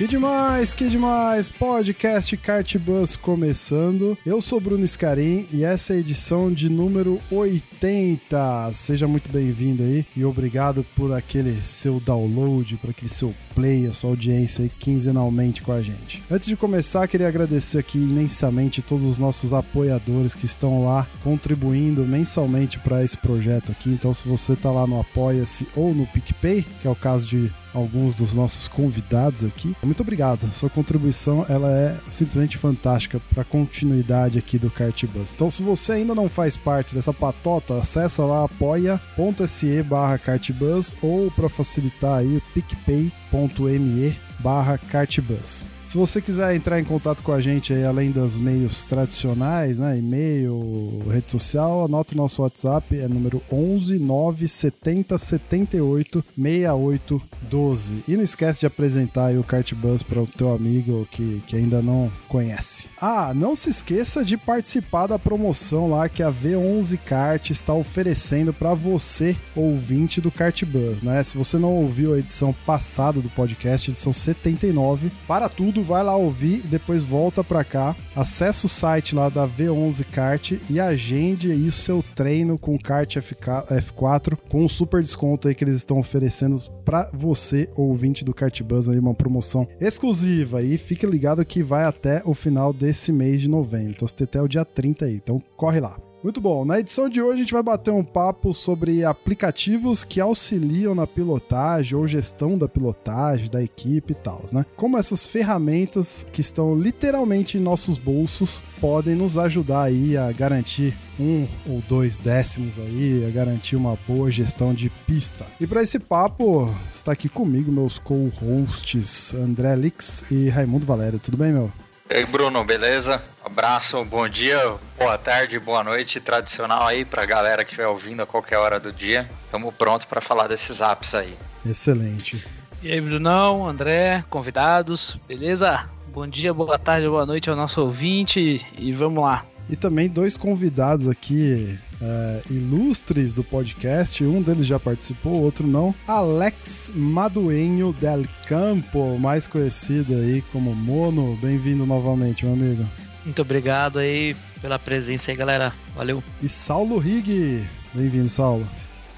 Que demais, que demais! Podcast Kart Bus começando. Eu sou Bruno Scarim e essa é a edição de número 80. Seja muito bem-vindo aí e obrigado por aquele seu download, por aquele seu play, a sua audiência aí quinzenalmente com a gente. Antes de começar, queria agradecer aqui imensamente todos os nossos apoiadores que estão lá contribuindo mensalmente para esse projeto aqui. Então, se você tá lá no Apoia-se ou no PicPay, que é o caso de alguns dos nossos convidados aqui. Muito obrigado. Sua contribuição ela é simplesmente fantástica para a continuidade aqui do Kart Bus. Então, se você ainda não faz parte dessa patota, acessa lá apoia.se barra cartbus ou para facilitar aí picpay.me barra cartbus. Se você quiser entrar em contato com a gente aí, além dos meios tradicionais, né, e-mail, rede social, anota o nosso WhatsApp, é número 11 970 78 68 12. E não esquece de apresentar o Cartbus para o teu amigo que, que ainda não conhece. Ah, não se esqueça de participar da promoção lá que a V11 Kart está oferecendo para você, ouvinte do Cartbus, né? Se você não ouviu a edição passada do podcast, edição 79, para tudo vai lá ouvir e depois volta para cá. Acesse o site lá da V11 Kart e agende aí o seu treino com kart F4 com um super desconto aí que eles estão oferecendo para você, ouvinte do Kartbus, aí uma promoção exclusiva e fique ligado que vai até o final desse mês de novembro. Então você tem até o dia 30 aí. Então corre lá. Muito bom. Na edição de hoje a gente vai bater um papo sobre aplicativos que auxiliam na pilotagem ou gestão da pilotagem da equipe e tal, né? Como essas ferramentas que estão literalmente em nossos bolsos podem nos ajudar aí a garantir um ou dois décimos aí, a garantir uma boa gestão de pista. E para esse papo está aqui comigo meus co-hosts André Lix e Raimundo Valério. Tudo bem, meu? E aí, Bruno, beleza? Abraço, bom dia, boa tarde, boa noite, tradicional aí pra galera que estiver ouvindo a qualquer hora do dia. Tamo pronto para falar desses apps aí. Excelente. E aí, Brunão, André, convidados, beleza? Bom dia, boa tarde, boa noite ao nosso ouvinte e vamos lá. E também dois convidados aqui é, ilustres do podcast. Um deles já participou, outro não. Alex Maduenho del Campo, mais conhecido aí como Mono. Bem-vindo novamente, meu amigo. Muito obrigado aí pela presença aí, galera. Valeu. E Saulo Rig. Bem-vindo, Saulo.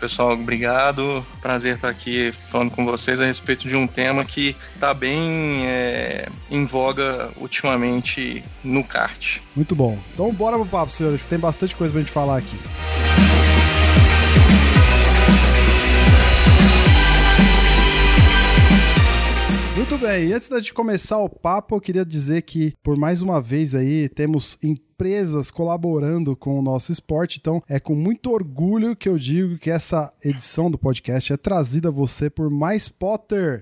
Pessoal, obrigado. Prazer estar aqui falando com vocês a respeito de um tema que está bem é, em voga ultimamente no kart. Muito bom. Então bora pro papo, senhores, que tem bastante coisa pra gente falar aqui. Muito e antes da gente começar o papo, eu queria dizer que, por mais uma vez aí, temos empresas colaborando com o nosso esporte, então é com muito orgulho que eu digo que essa edição do podcast é trazida a você por Mais Potter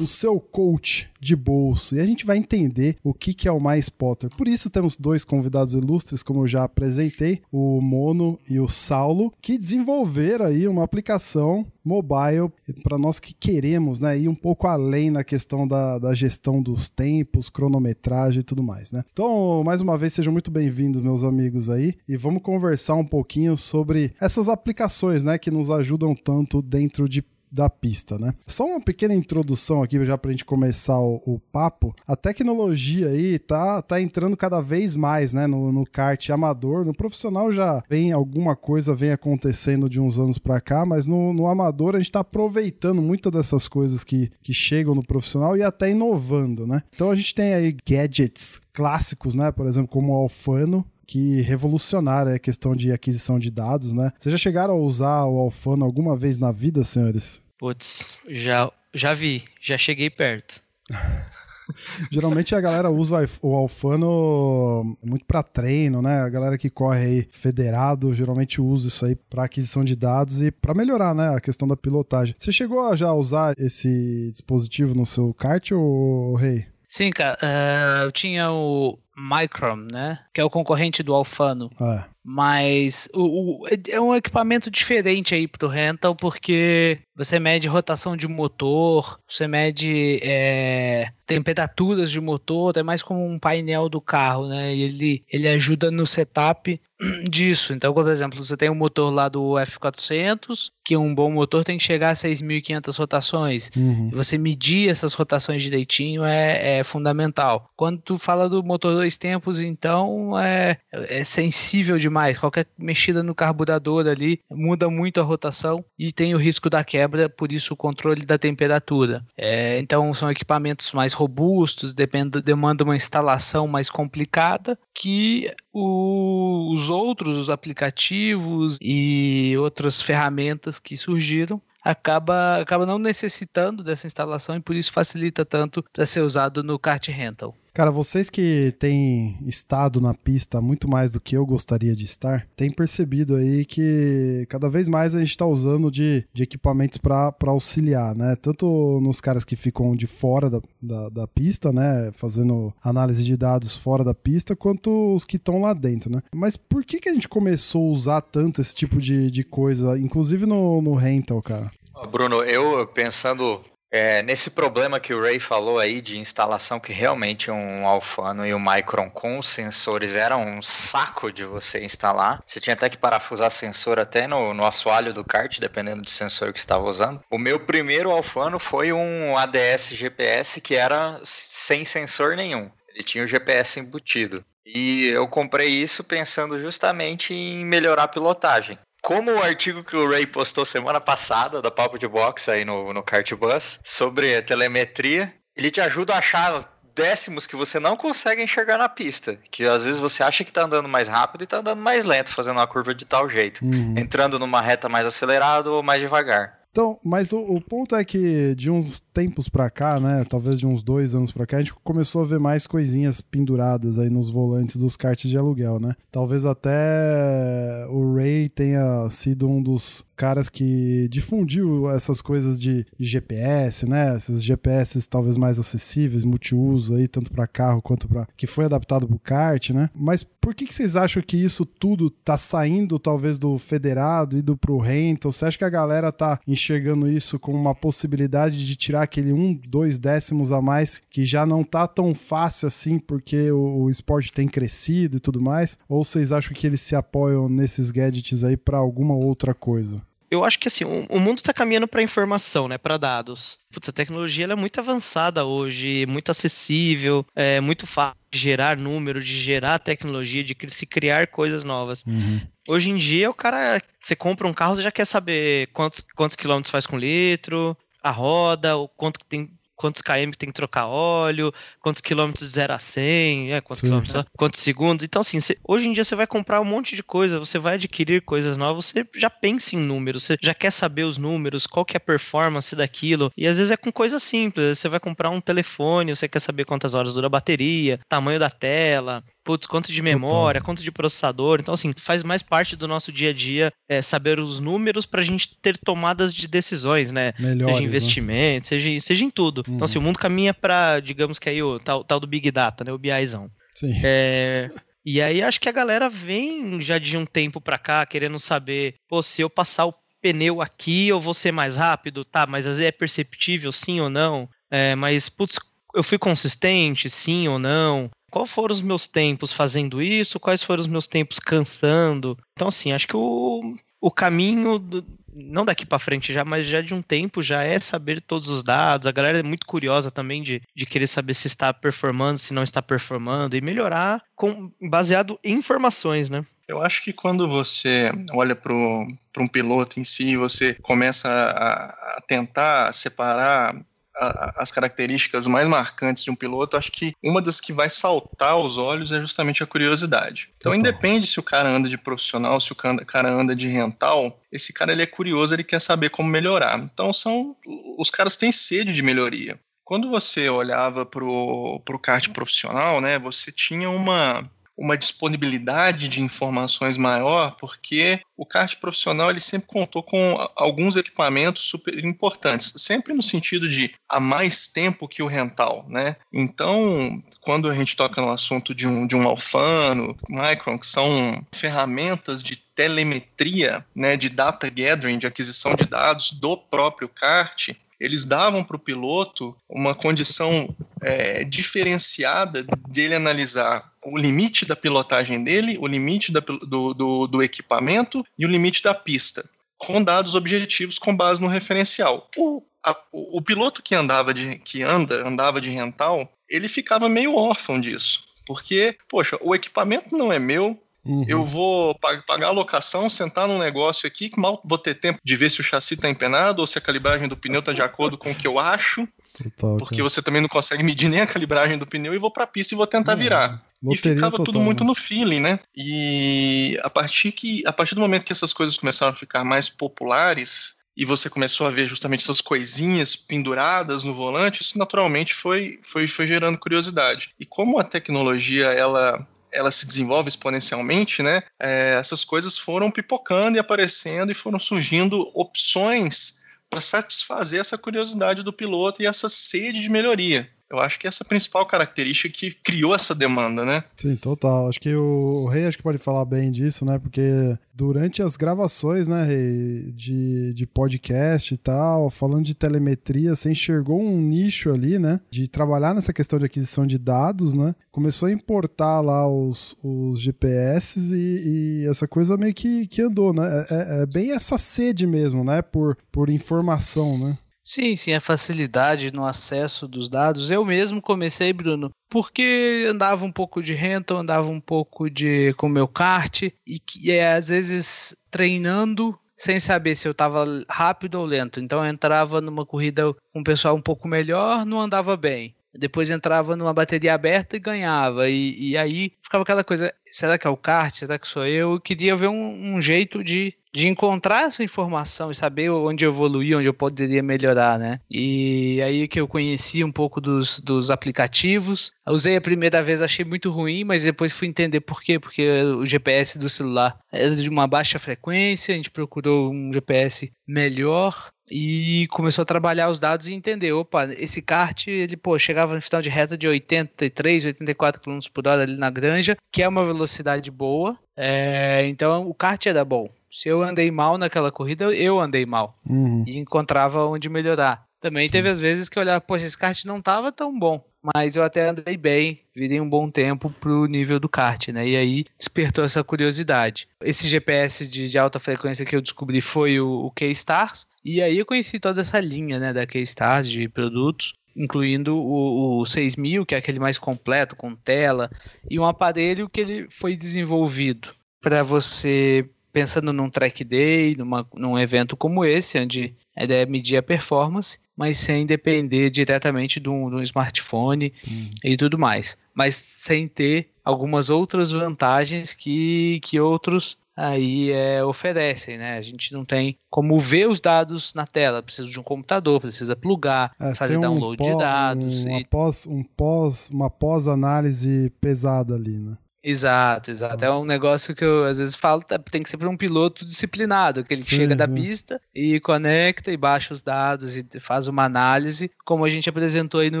o seu coach de bolso. E a gente vai entender o que, que é o Mais Potter. Por isso temos dois convidados ilustres, como eu já apresentei, o Mono e o Saulo, que desenvolveram aí uma aplicação mobile para nós que queremos né, ir um pouco além na questão da, da gestão dos tempos, cronometragem e tudo mais. Né? Então, mais uma vez, sejam muito bem-vindos, meus amigos aí, e vamos conversar um pouquinho sobre essas aplicações né, que nos ajudam tanto dentro de da pista, né? Só uma pequena introdução aqui já pra gente começar o, o, papo. A tecnologia aí tá, tá entrando cada vez mais, né, no, no kart amador. No profissional já vem alguma coisa vem acontecendo de uns anos pra cá, mas no, no amador a gente tá aproveitando muitas dessas coisas que, que chegam no profissional e até inovando, né? Então a gente tem aí gadgets clássicos, né? Por exemplo, como o Alfano, que revolucionaram a questão de aquisição de dados, né? Vocês já chegaram a usar o Alfano alguma vez na vida, senhores? Putz, já, já vi, já cheguei perto. Geralmente a galera usa o Alfano muito para treino, né? A galera que corre aí federado geralmente usa isso aí para aquisição de dados e para melhorar, né, a questão da pilotagem. Você chegou a já usar esse dispositivo no seu kart ou rei? Sim, cara. Uh, eu tinha o Micron, né? Que é o concorrente do Alfano. É. Mas o, o, é um equipamento diferente aí pro rental, porque você mede rotação de motor, você mede é, temperaturas de motor, é mais como um painel do carro, né? E ele, ele ajuda no setup disso. Então, por exemplo, você tem um motor lá do F400, que um bom motor tem que chegar a 6.500 rotações. Uhum. Você medir essas rotações direitinho é, é, fundamental. Quando tu fala do motor dois tempos, então é, é sensível demais. Qualquer mexida no carburador ali muda muito a rotação e tem o risco da quebra, por isso o controle da temperatura. É, então são equipamentos mais robustos, depend, demanda uma instalação mais complicada que o, os outros, os aplicativos e outras ferramentas que surgiram acaba, acaba não necessitando dessa instalação e por isso facilita tanto para ser usado no kart rental. Cara, vocês que têm estado na pista muito mais do que eu gostaria de estar, têm percebido aí que cada vez mais a gente está usando de, de equipamentos para auxiliar, né? Tanto nos caras que ficam de fora da, da, da, pista, né? Fazendo análise de dados fora da pista, quanto os que estão lá dentro, né? Mas por que, que a gente começou a usar tanto esse tipo de, de coisa, inclusive no, no rental, cara? Bruno, eu pensando é, nesse problema que o Ray falou aí de instalação, que realmente um Alfano e um Micron com sensores era um saco de você instalar. Você tinha até que parafusar sensor até no, no assoalho do kart, dependendo do sensor que você estava usando. O meu primeiro Alfano foi um ADS GPS que era sem sensor nenhum. Ele tinha o GPS embutido. E eu comprei isso pensando justamente em melhorar a pilotagem. Como o artigo que o Ray postou semana passada, da Papo de Box aí no, no Kart Bus, sobre telemetria, ele te ajuda a achar décimos que você não consegue enxergar na pista. Que às vezes você acha que tá andando mais rápido e tá andando mais lento, fazendo uma curva de tal jeito. Uhum. Entrando numa reta mais acelerada ou mais devagar. Então, mas o, o, ponto é que de uns tempos pra cá, né, talvez de uns dois anos pra cá, a gente começou a ver mais coisinhas penduradas aí nos volantes dos karts de aluguel, né? Talvez até o Ray tenha sido um dos caras que difundiu essas coisas de, GPS, né? Esses GPS talvez mais acessíveis, multiuso aí, tanto para carro quanto para que foi adaptado para o kart, né? Mas por que, que vocês acham que isso tudo tá saindo talvez do federado e do pro rental? Você acha que a galera tá enxergando isso como uma possibilidade de tirar aquele um, dois décimos a mais que já não tá tão fácil assim porque o, o esporte tem crescido e tudo mais? Ou vocês acham que eles se apoiam nesses gadgets aí para alguma outra coisa? Eu acho que assim, o, o mundo está caminhando para informação, né, para dados. Putz, a tecnologia é muito avançada hoje, muito acessível, é muito fácil de gerar número, de gerar tecnologia, de se criar coisas novas. Uhum. Hoje em dia, o cara, você compra um carro, você já quer saber quantos, quantos quilômetros faz com litro, a roda, o quanto tem quantos km tem que trocar óleo, quantos quilômetros de 0 a 100, é, quantos, quilômetros, quantos segundos. Então, assim, hoje em dia você vai comprar um monte de coisa, você vai adquirir coisas novas, você já pensa em números, você já quer saber os números, qual que é a performance daquilo. E às vezes é com coisa simples, você vai comprar um telefone, você quer saber quantas horas dura a bateria, tamanho da tela, putz, quanto de memória, quanto de processador. Então, assim, faz mais parte do nosso dia a dia é, saber os números para a gente ter tomadas de decisões, né? Melhores, seja né? investimento, né? seja, seja em tudo. Uhum. Então, assim, o mundo caminha para, digamos que aí o tal, tal do Big Data, né? O BIzão. Sim. É, e aí acho que a galera vem já de um tempo para cá querendo saber, pô, se eu passar o pneu aqui, eu vou ser mais rápido, tá? Mas às vezes é perceptível, sim ou não. É, mas, putz, eu fui consistente, sim ou não? Qual foram os meus tempos fazendo isso? Quais foram os meus tempos cansando? Então, assim, acho que o, o caminho, do, não daqui para frente já, mas já de um tempo, já é saber todos os dados. A galera é muito curiosa também de, de querer saber se está performando, se não está performando e melhorar com, baseado em informações, né? Eu acho que quando você olha para um piloto em si, você começa a, a tentar separar as características mais marcantes de um piloto, acho que uma das que vai saltar aos olhos é justamente a curiosidade. Então, independe se o cara anda de profissional, se o cara anda de rental, esse cara ele é curioso, ele quer saber como melhorar. Então, são os caras têm sede de melhoria. Quando você olhava pro, pro kart profissional, né, você tinha uma uma disponibilidade de informações maior, porque o kart profissional ele sempre contou com alguns equipamentos super importantes, sempre no sentido de há mais tempo que o rental, né? Então, quando a gente toca no assunto de um, de um Alfano, Micron, que são ferramentas de telemetria, né, de data gathering, de aquisição de dados do próprio kart, eles davam para o piloto uma condição é, diferenciada dele analisar o limite da pilotagem dele, o limite da, do, do, do equipamento e o limite da pista, com dados objetivos com base no referencial. O, a, o, piloto que andava de que anda andava de rental, ele ficava meio órfão disso, porque poxa, o equipamento não é meu, Uhum. Eu vou pagar a locação, sentar num negócio aqui que mal vou ter tempo de ver se o chassi está empenado ou se a calibragem do pneu está de acordo com o que eu acho. Total, porque cara. você também não consegue medir nem a calibragem do pneu e vou para a pista e vou tentar virar. E ficava total, tudo muito né? no feeling, né? E a partir que a partir do momento que essas coisas começaram a ficar mais populares, e você começou a ver justamente essas coisinhas penduradas no volante, isso naturalmente foi, foi, foi gerando curiosidade. E como a tecnologia ela ela se desenvolve exponencialmente, né? É, essas coisas foram pipocando e aparecendo e foram surgindo opções para satisfazer essa curiosidade do piloto e essa sede de melhoria. Eu acho que essa é a principal característica que criou essa demanda, né? Sim, total. Acho que o, o Rei acho que pode falar bem disso, né? Porque durante as gravações, né, Rei, de, de podcast e tal, falando de telemetria, você enxergou um nicho ali, né? De trabalhar nessa questão de aquisição de dados, né? Começou a importar lá os, os GPS e, e essa coisa meio que, que andou, né? É, é, é bem essa sede mesmo, né? Por, por informação, né? Sim, sim, a facilidade no acesso dos dados. Eu mesmo comecei, Bruno, porque andava um pouco de renta, andava um pouco de com meu kart e que é, às vezes treinando sem saber se eu estava rápido ou lento. Então eu entrava numa corrida com um pessoal um pouco melhor, não andava bem. Depois entrava numa bateria aberta e ganhava. E, e aí ficava aquela coisa: será que é o kart? Será que sou eu? Eu queria ver um, um jeito de de encontrar essa informação e saber onde evoluir, onde eu poderia melhorar, né? E aí que eu conheci um pouco dos, dos aplicativos. usei a primeira vez, achei muito ruim, mas depois fui entender por quê. Porque o GPS do celular era de uma baixa frequência, a gente procurou um GPS melhor e começou a trabalhar os dados e entender, opa, esse kart, ele, pô, chegava no final de reta de 83, 84 km por hora ali na granja, que é uma velocidade boa, é, então o kart era bom. Se eu andei mal naquela corrida, eu andei mal. Uhum. E encontrava onde melhorar. Também Sim. teve as vezes que eu olhava, poxa, esse kart não tava tão bom. Mas eu até andei bem, virei um bom tempo pro nível do kart, né? E aí despertou essa curiosidade. Esse GPS de, de alta frequência que eu descobri foi o, o K-Stars. E aí eu conheci toda essa linha, né, da K-Stars de produtos incluindo o, o 6000, que é aquele mais completo, com tela, e um aparelho que ele foi desenvolvido para você pensando num track day, numa, num evento como esse, onde a ideia é medir a performance, mas sem depender diretamente de um, smartphone hum. e tudo mais. Mas sem ter algumas outras vantagens que, que outros aí é, oferecem, né? A gente não tem como ver os dados na tela, precisa de um computador, precisa plugar, é, fazer um download pós, de dados. Um, e... pós, um pós, uma pós-análise pesada ali, né? Exato, exato. É um negócio que eu às vezes falo, tá, tem que ser para um piloto disciplinado, que ele sim, chega da pista e conecta e baixa os dados e faz uma análise, como a gente apresentou aí no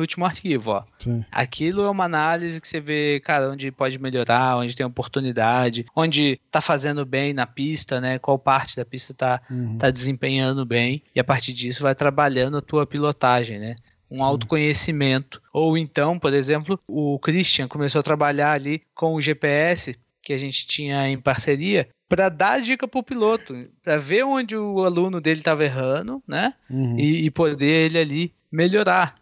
último arquivo, ó. Sim. Aquilo é uma análise que você vê, cara, onde pode melhorar, onde tem oportunidade, onde tá fazendo bem na pista, né? Qual parte da pista tá, uhum. tá desempenhando bem, e a partir disso vai trabalhando a tua pilotagem, né? Um Sim. autoconhecimento. Ou então, por exemplo, o Christian começou a trabalhar ali com o GPS que a gente tinha em parceria para dar dica para o piloto, para ver onde o aluno dele estava errando, né? Uhum. E, e, poder ele ali melhorar.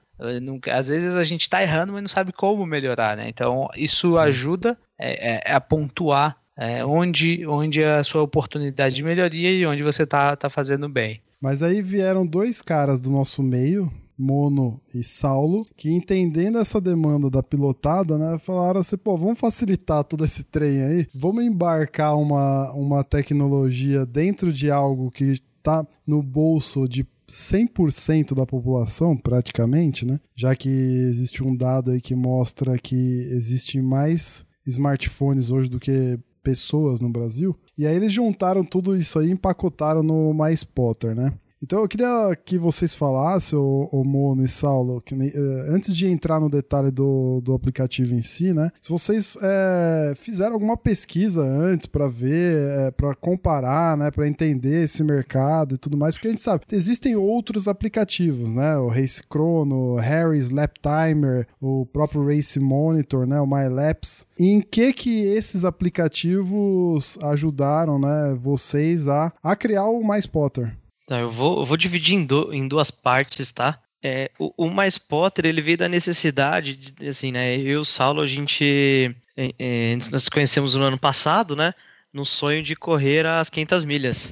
Às vezes a gente está errando, mas não sabe como melhorar, né? Então isso Sim. ajuda é, é, a pontuar é, onde, onde é a sua oportunidade de melhoria e onde você está tá fazendo bem. Mas aí vieram dois caras do nosso meio, Mono e Saulo, que entendendo essa demanda da pilotada, né, falaram assim, pô, vamos facilitar todo esse trem aí, vamos embarcar uma, uma tecnologia dentro de algo que está no bolso de 100% da população, praticamente, né? Já que existe um dado aí que mostra que existe mais smartphones hoje do que pessoas no Brasil. E aí eles juntaram tudo isso aí e empacotaram no MySpotter, né? Então eu queria que vocês falassem, o, o Mono e Saulo, que, uh, antes de entrar no detalhe do, do aplicativo em si, né? Se vocês é, fizeram alguma pesquisa antes para ver, é, para comparar, né? Para entender esse mercado e tudo mais, porque a gente sabe, existem outros aplicativos, né? O Race Chrono, Harry's Lap Timer, o próprio Race Monitor, né? O MyLaps. Em que que esses aplicativos ajudaram, né? Vocês a, a criar o MySpotter? Tá, eu vou, eu vou dividir em, do, em duas partes, tá? É, o, o Mais Potter, ele veio da necessidade, de, assim, né? Eu e o Saulo, a gente, é, é, nós nos conhecemos no ano passado, né? No sonho de correr as 500 milhas.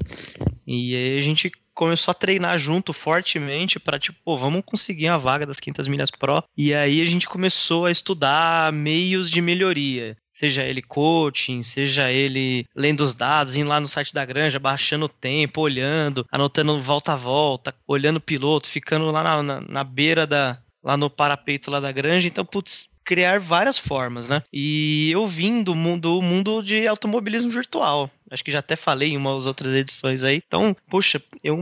E aí a gente começou a treinar junto fortemente para tipo, pô, vamos conseguir a vaga das 500 milhas pro. E aí a gente começou a estudar meios de melhoria seja ele coaching, seja ele lendo os dados, indo lá no site da granja, baixando o tempo, olhando, anotando volta a volta, olhando o piloto, ficando lá na, na, na beira da. lá no parapeito lá da granja. Então, putz, criar várias formas, né? E eu vim do mundo, do mundo de automobilismo virtual. Acho que já até falei em umas outras edições aí. Então, poxa, eu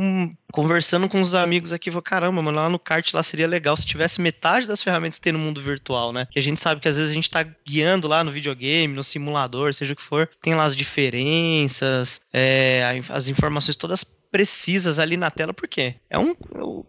conversando com os amigos aqui, vou caramba, mano, lá no kart lá seria legal se tivesse metade das ferramentas que tem no mundo virtual, né? Que a gente sabe que às vezes a gente tá guiando lá no videogame, no simulador, seja o que for, tem lá as diferenças, é, as informações todas precisas ali na tela, porque é um.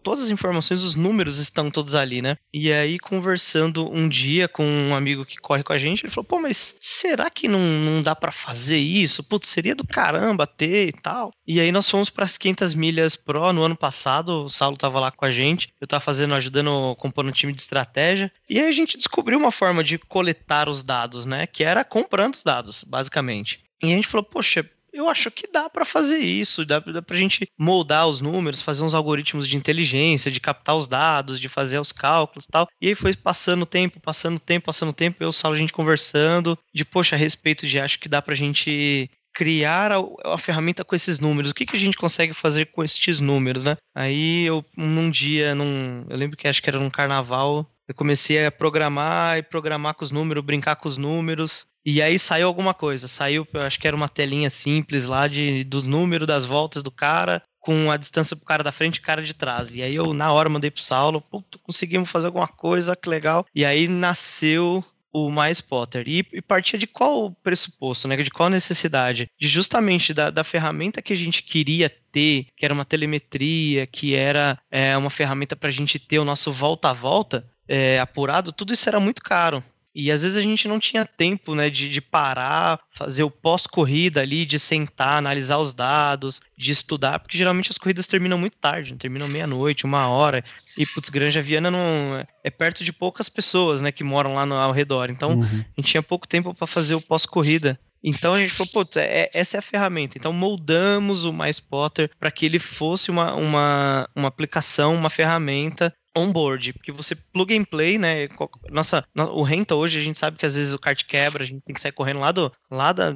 Todas as informações, os números estão todos ali, né? E aí, conversando um dia com um amigo que corre com a gente, ele falou: pô, mas será que não, não dá para fazer isso? Putz, seria do caramba ter e tal. E aí, nós fomos para as 500 milhas Pro no ano passado. O Saulo tava lá com a gente, eu tava fazendo, ajudando, compondo um time de estratégia. E aí, a gente descobriu uma forma de coletar os dados, né? Que era comprando os dados, basicamente. E a gente falou, poxa, eu acho que dá para fazer isso, dá, dá pra gente moldar os números, fazer uns algoritmos de inteligência, de captar os dados, de fazer os cálculos e tal. E aí foi passando o tempo, passando o tempo, passando o tempo, eu e a gente conversando, de poxa, a respeito de acho que dá pra gente criar a, a, ferramenta com esses números. O que, que a gente consegue fazer com esses números, né? Aí eu, num dia, num, eu lembro que acho que era num carnaval, eu comecei a programar e programar com os números, brincar com os números. E aí saiu alguma coisa. Saiu, acho que era uma telinha simples lá de, do número das voltas do cara, com a distância pro cara da frente e cara de trás. E aí eu, na hora, mandei pro Saulo, puto, conseguimos fazer alguma coisa, que legal. E aí nasceu o Mais Potter. E, e partia de qual pressuposto, né? De qual necessidade? De justamente da, da ferramenta que a gente queria ter, que era uma telemetria, que era é, uma ferramenta para a gente ter o nosso volta a volta é, apurado, tudo isso era muito caro. E às vezes a gente não tinha tempo, né, de, de parar, fazer o pós-corrida ali, de sentar, analisar os dados, de estudar, porque geralmente as corridas terminam muito tarde, né, terminam meia-noite, uma hora, e putz, Granja Viana não é perto de poucas pessoas, né, que moram lá no, ao redor. Então, uhum. a gente tinha pouco tempo para fazer o pós-corrida. Então a gente falou, putz, é, essa é a ferramenta. Então moldamos o MySpotter para que ele fosse uma, uma, uma aplicação, uma ferramenta onboard, porque você plug and play, né? Nossa, o renta hoje a gente sabe que às vezes o kart quebra, a gente tem que sair correndo lá do lá da,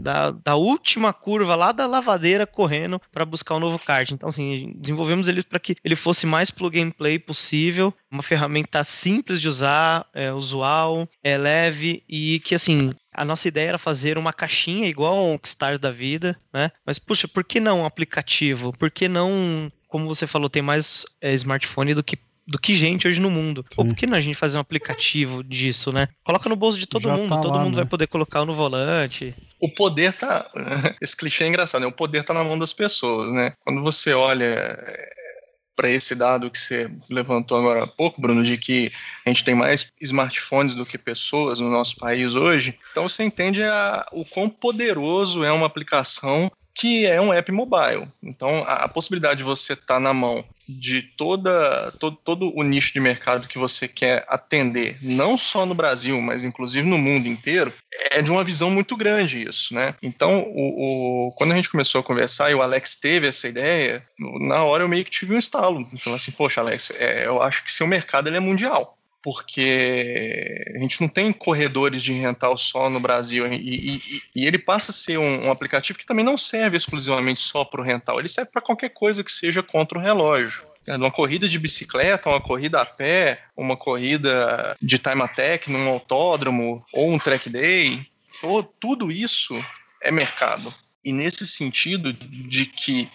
da, da, última curva, lá da lavadeira correndo para buscar um novo kart. Então assim, desenvolvemos ele para que ele fosse mais plug and play possível, uma ferramenta simples de usar, é, usual, é leve e que assim a nossa ideia era fazer uma caixinha igual um Kickstarter da vida, né? Mas, puxa, por que não um aplicativo? Por que não, como você falou, tem mais é, smartphone do que do que gente hoje no mundo. Sim. Ou por que não a gente fazer um aplicativo disso, né? Coloca no bolso de todo Já mundo, tá todo lá, mundo né? vai poder colocar no volante. O poder tá. Esse clichê é engraçado, né? O poder tá na mão das pessoas, né? Quando você olha é, para esse dado que você levantou agora há pouco, Bruno, de que a gente tem mais smartphones do que pessoas no nosso país hoje, então você entende a, o quão poderoso é uma aplicação que é um app mobile. Então, a, a possibilidade de você estar tá na mão de toda, todo, todo o nicho de mercado que você quer atender, não só no Brasil, mas inclusive no mundo inteiro, é de uma visão muito grande isso, né? Então, o, o quando a gente começou a conversar e o Alex teve essa ideia, na hora eu meio que tive um estalo. Falei assim, poxa, Alex, é, eu acho que seu mercado ele é mundial porque a gente não tem corredores de rental só no Brasil e, e, e ele passa a ser um, um, aplicativo que também não serve exclusivamente só para o rental, ele serve para qualquer coisa que seja contra o relógio. Uma corrida de bicicleta, uma corrida a pé, uma corrida de time attack num autódromo ou um track day, tudo isso é mercado. E nesse sentido de que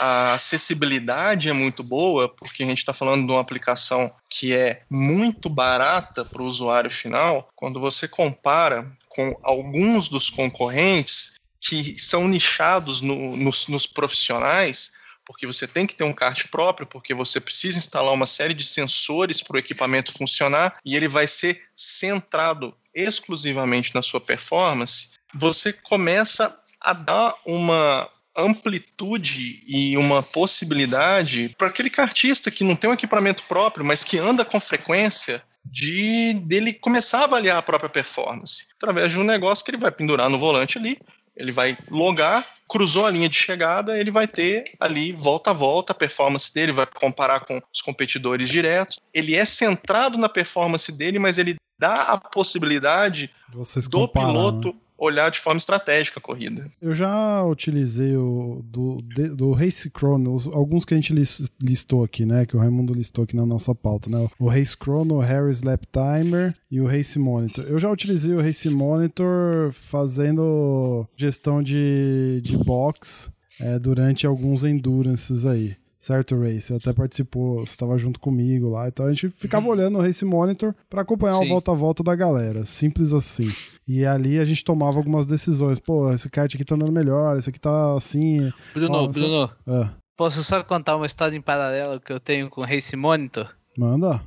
a acessibilidade é muito boa, porque a gente está falando de uma aplicação que é muito barata para o usuário final, quando você compara com alguns dos concorrentes que são nichados no, nos, nos profissionais, porque você tem que ter um kart próprio, porque você precisa instalar uma série de sensores para o equipamento funcionar e ele vai ser centrado exclusivamente na sua performance, você começa a dar uma amplitude e uma possibilidade para aquele kartista que não tem um equipamento próprio, mas que anda com frequência, de dele começar a avaliar a própria performance através de um negócio que ele vai pendurar no volante ali, ele vai logar, cruzou a linha de chegada, ele vai ter ali volta a volta a performance dele, vai comparar com os competidores diretos. Ele é centrado na performance dele, mas ele dá a possibilidade do comparar, piloto né? Olhar de forma estratégica a corrida. Eu já utilizei o do, do Race Chrono, alguns que a gente listou aqui, né? Que o Raimundo listou aqui na nossa pauta, né? O Race Chrono, o Harris Lap Timer e o Race Monitor. Eu já utilizei o Race Monitor fazendo gestão de, de box é, durante alguns endurances aí certo, Ray? Você até participou, você estava junto comigo lá. Então a gente ficava uhum. olhando o Race Monitor para acompanhar Sim. o volta a volta da galera. Simples assim. E ali a gente tomava algumas decisões. Pô, esse kart aqui tá andando melhor, esse aqui tá assim. Bruno, Ó, Bruno. É. Posso só contar uma história em paralelo que eu tenho com o Race Monitor? Manda.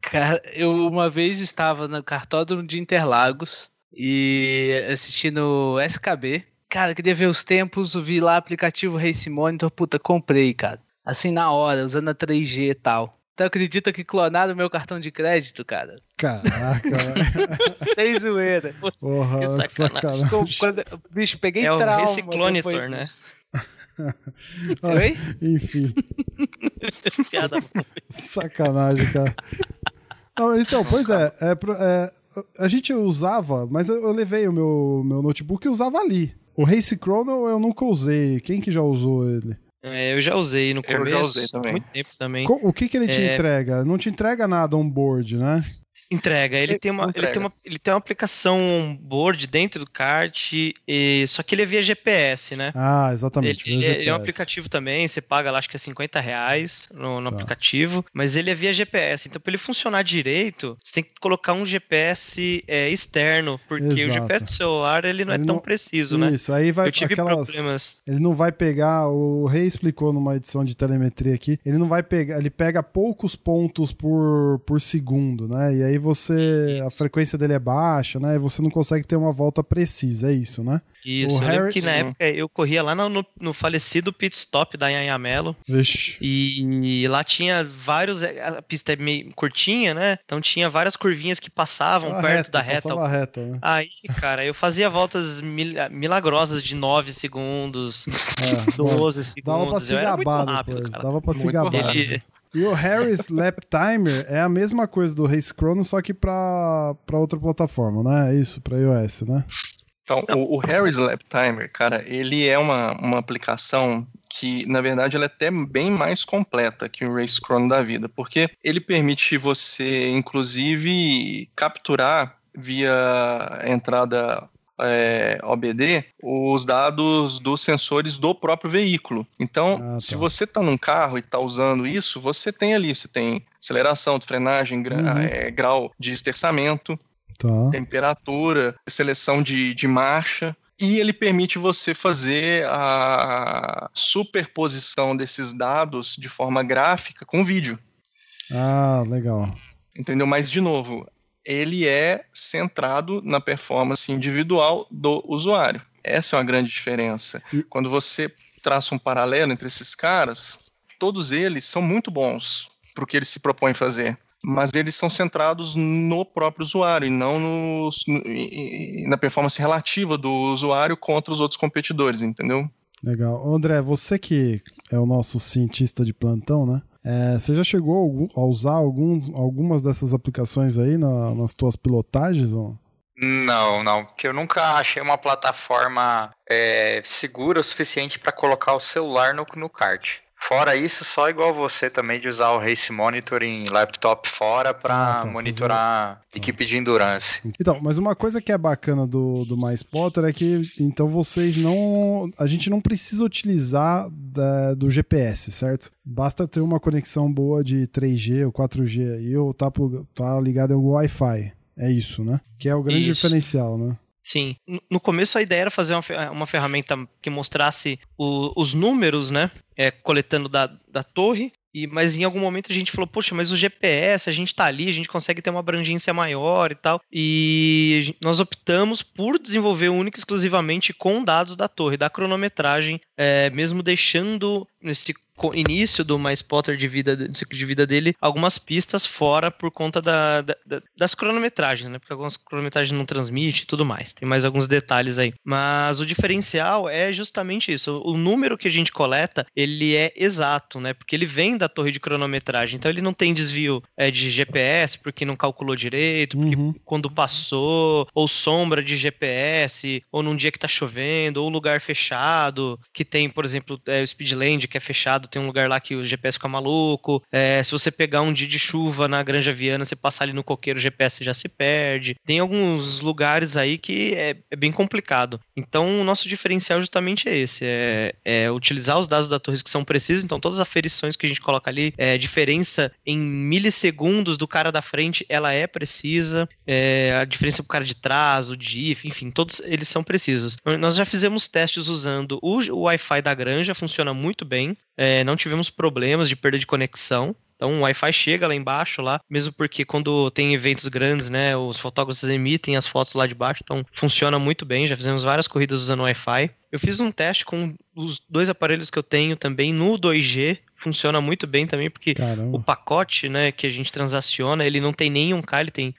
Cara, eu uma vez estava no cartódromo de Interlagos e assistindo SKB. Cara, queria ver os tempos, vi lá aplicativo Race Monitor, puta, comprei, cara assim na hora, usando a 3G e tal. Então acredita que clonaram meu cartão de crédito, cara? Caraca, Sem zoeira. Porra, que sacanagem. Quando, bicho, peguei é trauma. É o reciclonitor, né? Oi? Enfim. Sacanagem, cara. Não, então, pois é, é, é, a gente usava, mas eu, eu levei o meu, meu notebook e usava ali. O Race Chrono eu nunca usei. Quem que já usou ele? É, eu já usei no começo. Eu já usei também. Muito tempo também. O que, que ele te é... entrega? Não te entrega nada on-board, né? Entrega. Ele, tem uma, entrega. Ele, tem uma, ele tem uma aplicação board dentro do kart, e, só que ele é via GPS, né? Ah, exatamente. Ele, ele é um aplicativo também, você paga lá, acho que é 50 reais no, no tá. aplicativo, mas ele é via GPS. Então, para ele funcionar direito, você tem que colocar um GPS é, externo, porque Exato. o GPS do celular ele não ele é tão não... preciso, né? Isso, aí vai Eu tive aquelas... problemas. Ele não vai pegar, o Rei explicou numa edição de telemetria aqui, ele não vai pegar, ele pega poucos pontos por, por segundo, né? E aí aí você. A frequência dele é baixa, né? E você não consegue ter uma volta precisa, é isso, né? Isso, o eu Harris... que na época eu corria lá no, no, falecido pit stop da Anhamelo. Vixe. E, e, lá tinha vários. É, a pista é meio curtinha, né? Então tinha várias curvinhas que passavam perto reta, da reta. reta né? Aí, cara, eu fazia voltas mil, milagrosas de 9 segundos, é, 12 segundos. Dava pra se gabar rápido, depois. Cara. Dava pra se gabar. E o Harris Lap Timer é a mesma coisa do Race Chrono, só que para outra plataforma, né? É isso, para iOS, né? Então, o, o Harris Lap Timer, cara, ele é uma, uma aplicação que, na verdade, ela é até bem mais completa que o Race Chrono da vida, porque ele permite você, inclusive, capturar via entrada é, OBD os dados dos sensores do próprio veículo. Então, ah, tá. se você está num carro e está usando isso, você tem ali, você tem aceleração, frenagem, gra uhum. é, grau de esterçamento, tá. temperatura, seleção de, de marcha. E ele permite você fazer a superposição desses dados de forma gráfica com vídeo. Ah, legal. Entendeu? Mas, de novo, ele é centrado na performance individual do usuário. Essa é uma grande diferença. E... Quando você traça um paralelo entre esses caras, todos eles são muito bons para o que eles se propõem fazer mas eles são centrados no próprio usuário e não no, na performance relativa do usuário contra os outros competidores, entendeu? Legal. André, você que é o nosso cientista de plantão, né? É, você já chegou a usar alguns, algumas dessas aplicações aí na, nas tuas pilotagens? Ou? Não, não, porque eu nunca achei uma plataforma é, segura o suficiente para colocar o celular no, no kart. Fora isso, só igual você também de usar o Race Monitor em laptop fora para Ah, tá, monitorar equipe de endurance. Então, mas uma coisa que é bacana do, do MySpotter é que então vocês não. A gente não precisa utilizar da- do GPS, certo? Basta ter uma conexão boa de 3G ou 4G aí, ou tá, tá ligado em algum Wi-Fi. É isso, né? Que é o grande Isso. diferencial, né? Sim. No- começo a ideia era fazer uma, fe- uma ferramenta que mostrasse o- os números, né? É, coletando da, da torre. E, mas em algum momento a gente falou, poxa, mas o GPS, a gente tá ali, a gente consegue ter uma abrangência maior e tal. E nós optamos por desenvolver única e exclusivamente com dados da torre, da cronometragem, é, mesmo deixando nesse início do MySpotter de vida, do ciclo de vida dele, algumas pistas fora por conta da- da- da- das cronometragens, né? Porque algumas cronometragens não transmitem e tudo mais. Tem mais alguns detalhes aí. Mas o diferencial é justamente isso. O número que a gente coleta, ele é exato, né? Porque ele vem da torre de cronometragem. Então ele não tem desvio é, de GPS porque não calculou direito, porque Uhum. quando passou, ou sombra de GPS, ou num dia que tá chovendo, ou lugar fechado, que tem, por exemplo, é, o Speedland, que é fechado, tem um lugar lá que o GPS fica maluco. É, se você pegar um dia de chuva na Granja Viana, você passar ali no coqueiro, o GPS já se perde. Tem alguns lugares aí que é, é bem complicado. Então, o nosso diferencial justamente é esse: é, é utilizar os dados da Torres que são precisos. Então, todas as aferições que a gente coloca ali, é, diferença em milissegundos do cara da frente, ela é precisa. É, a diferença pro cara de trás, o DIF, enfim, todos eles são precisos. Nós já fizemos testes usando o, o Wi-Fi da granja, funciona muito bem. É, não tivemos problemas de perda de conexão. Então o Wi-Fi chega lá embaixo lá, mesmo porque quando tem eventos grandes, né, os fotógrafos emitem as fotos lá de baixo, então funciona muito bem. Já fizemos várias corridas usando Wi-Fi. Eu fiz um teste com os dois aparelhos que eu tenho também no 2G, funciona muito bem também porque o Caramba. pacote, né, que a gente transaciona, ele não tem nenhum K, ele tem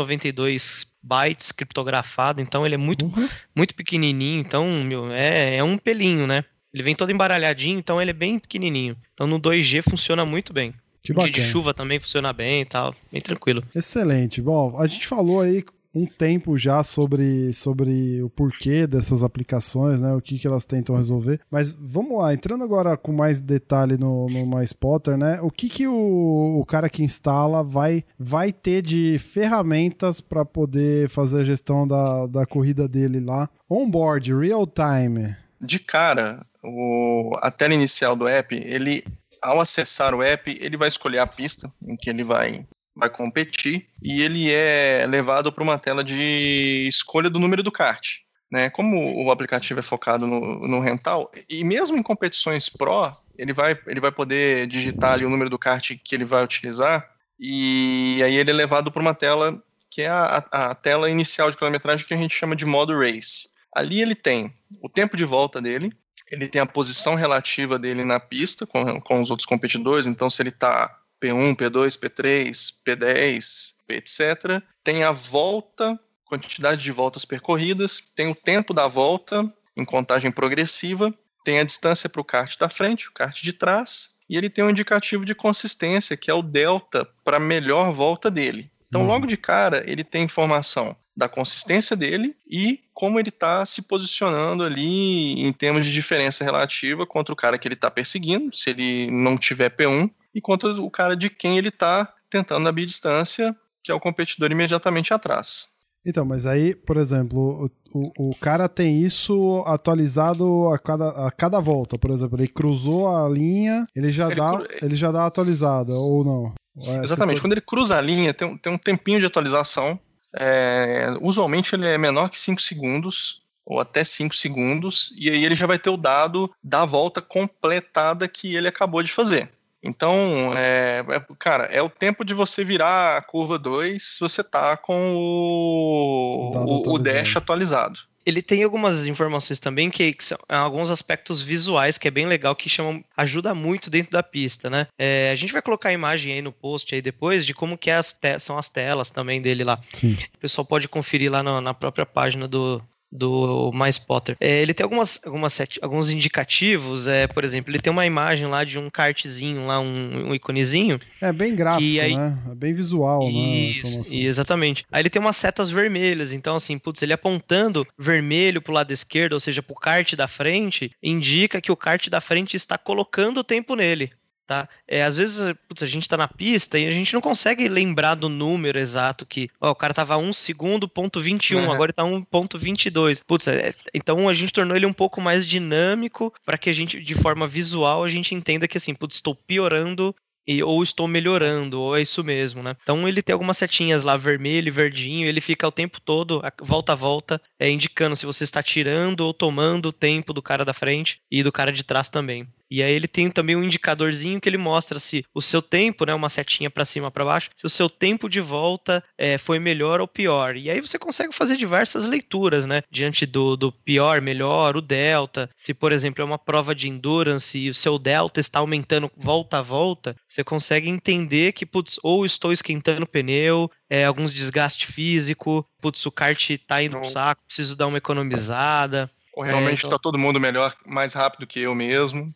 192 bytes criptografado, então ele é muito Uhum. muito pequenininho, então, meu, é, é um pelinho, né? Ele vem todo embaralhadinho, então ele é bem pequenininho. Então no 2G funciona muito bem. Que Dia de bacana. chuva também funciona bem e tal, bem tranquilo. Excelente. Bom, a gente falou aí um tempo já sobre, sobre o porquê dessas aplicações, né? O que, que elas tentam resolver. Mas vamos lá, entrando agora com mais detalhe no, no MySpotter, né? O que, que o, o cara que instala vai, vai ter de ferramentas para poder fazer a gestão da, da corrida dele lá? On-board, real time. de cara, o- a tela inicial do app, ele, ao acessar o app, ele vai escolher a pista em que ele vai, vai competir e ele é levado para uma tela de escolha do número do kart. Né? Como o aplicativo é focado no, no rental, e mesmo em competições pro, ele vai, ele vai poder digitar ali o número do kart que ele vai utilizar e aí ele é levado para uma tela que é a, a- a tela inicial de cronometragem que a gente chama de modo race. Ali ele tem o tempo de volta dele, ele tem a posição relativa dele na pista com, com os outros competidores, então se ele está P1, P2, P3, P10, etc. Tem a volta, quantidade de voltas percorridas, tem o tempo da volta em contagem progressiva, tem a distância para o kart da frente, o kart de trás, e ele tem um indicativo de consistência, que é o delta para a melhor volta dele. Então, Uhum. logo de cara, ele tem informação da consistência dele e como ele está se posicionando ali em termos de diferença relativa contra o cara que ele está perseguindo, se ele não tiver P1, e contra o cara de quem ele está tentando abrir distância, que é o competidor imediatamente atrás. Então, mas aí, por exemplo, o, o, o cara tem isso atualizado a cada, a cada volta, por exemplo, ele cruzou a linha, ele já, Ele dá, cru- ele já dá atualizada, ou não? É Exatamente. Quando ele cruza a linha, tem, tem um tempinho de atualização. É, usualmente ele é menor que 5 segundos, ou até 5 segundos, e aí ele já vai ter o dado da volta completada que ele acabou de fazer. Então, é, é- cara, é o tempo de você virar a curva 2 se você tá com o, O o, o dash atualizado. Ele tem algumas informações também que, que são alguns aspectos visuais que é bem legal que chamam ajuda muito dentro da pista, né? É, a gente vai colocar a imagem aí no post aí depois de como que é as são as telas também dele lá. Sim. O pessoal pode conferir lá na, na própria página do, do Mais Potter. É, ele tem algumas, algumas set, alguns indicativos, é, por exemplo, ele tem uma imagem lá de um kartzinho, lá um, um iconezinho. É bem gráfico, aí, né? É bem visual, isso, né? Exatamente. Aí ele tem umas setas vermelhas, então assim, putz, ele apontando vermelho pro lado esquerdo, ou seja, pro kart da frente, indica que o kart da frente está colocando o tempo nele tá? É, às vezes, putz, a gente tá na pista e a gente não consegue lembrar do número exato que, ó, o cara tava 1 segundo, ponto 21, uhum. agora ele tá 1.22. Putz, é, então a gente tornou ele um pouco mais dinâmico para que a gente, de forma visual, a gente entenda que assim, putz, estou piorando e, ou estou melhorando, ou é isso mesmo, né? Então ele tem algumas setinhas lá, vermelho e verdinho, ele fica o tempo todo, volta a volta, é, indicando se você está tirando ou tomando o tempo do cara da frente e do cara de trás também. E aí ele tem também um indicadorzinho que ele mostra se o seu tempo, né, uma setinha para cima para baixo, se o seu tempo de volta é, foi melhor ou pior. E aí você consegue fazer diversas leituras, né, diante do, do pior, melhor, o delta. Se por exemplo é uma prova de endurance e o seu delta está aumentando volta a volta, você consegue entender que putz, ou estou esquentando o pneu, é, alguns desgaste físico, putz, o kart tá indo pro saco, preciso dar uma economizada. Ou realmente é, então... tá todo mundo melhor, mais rápido que eu mesmo.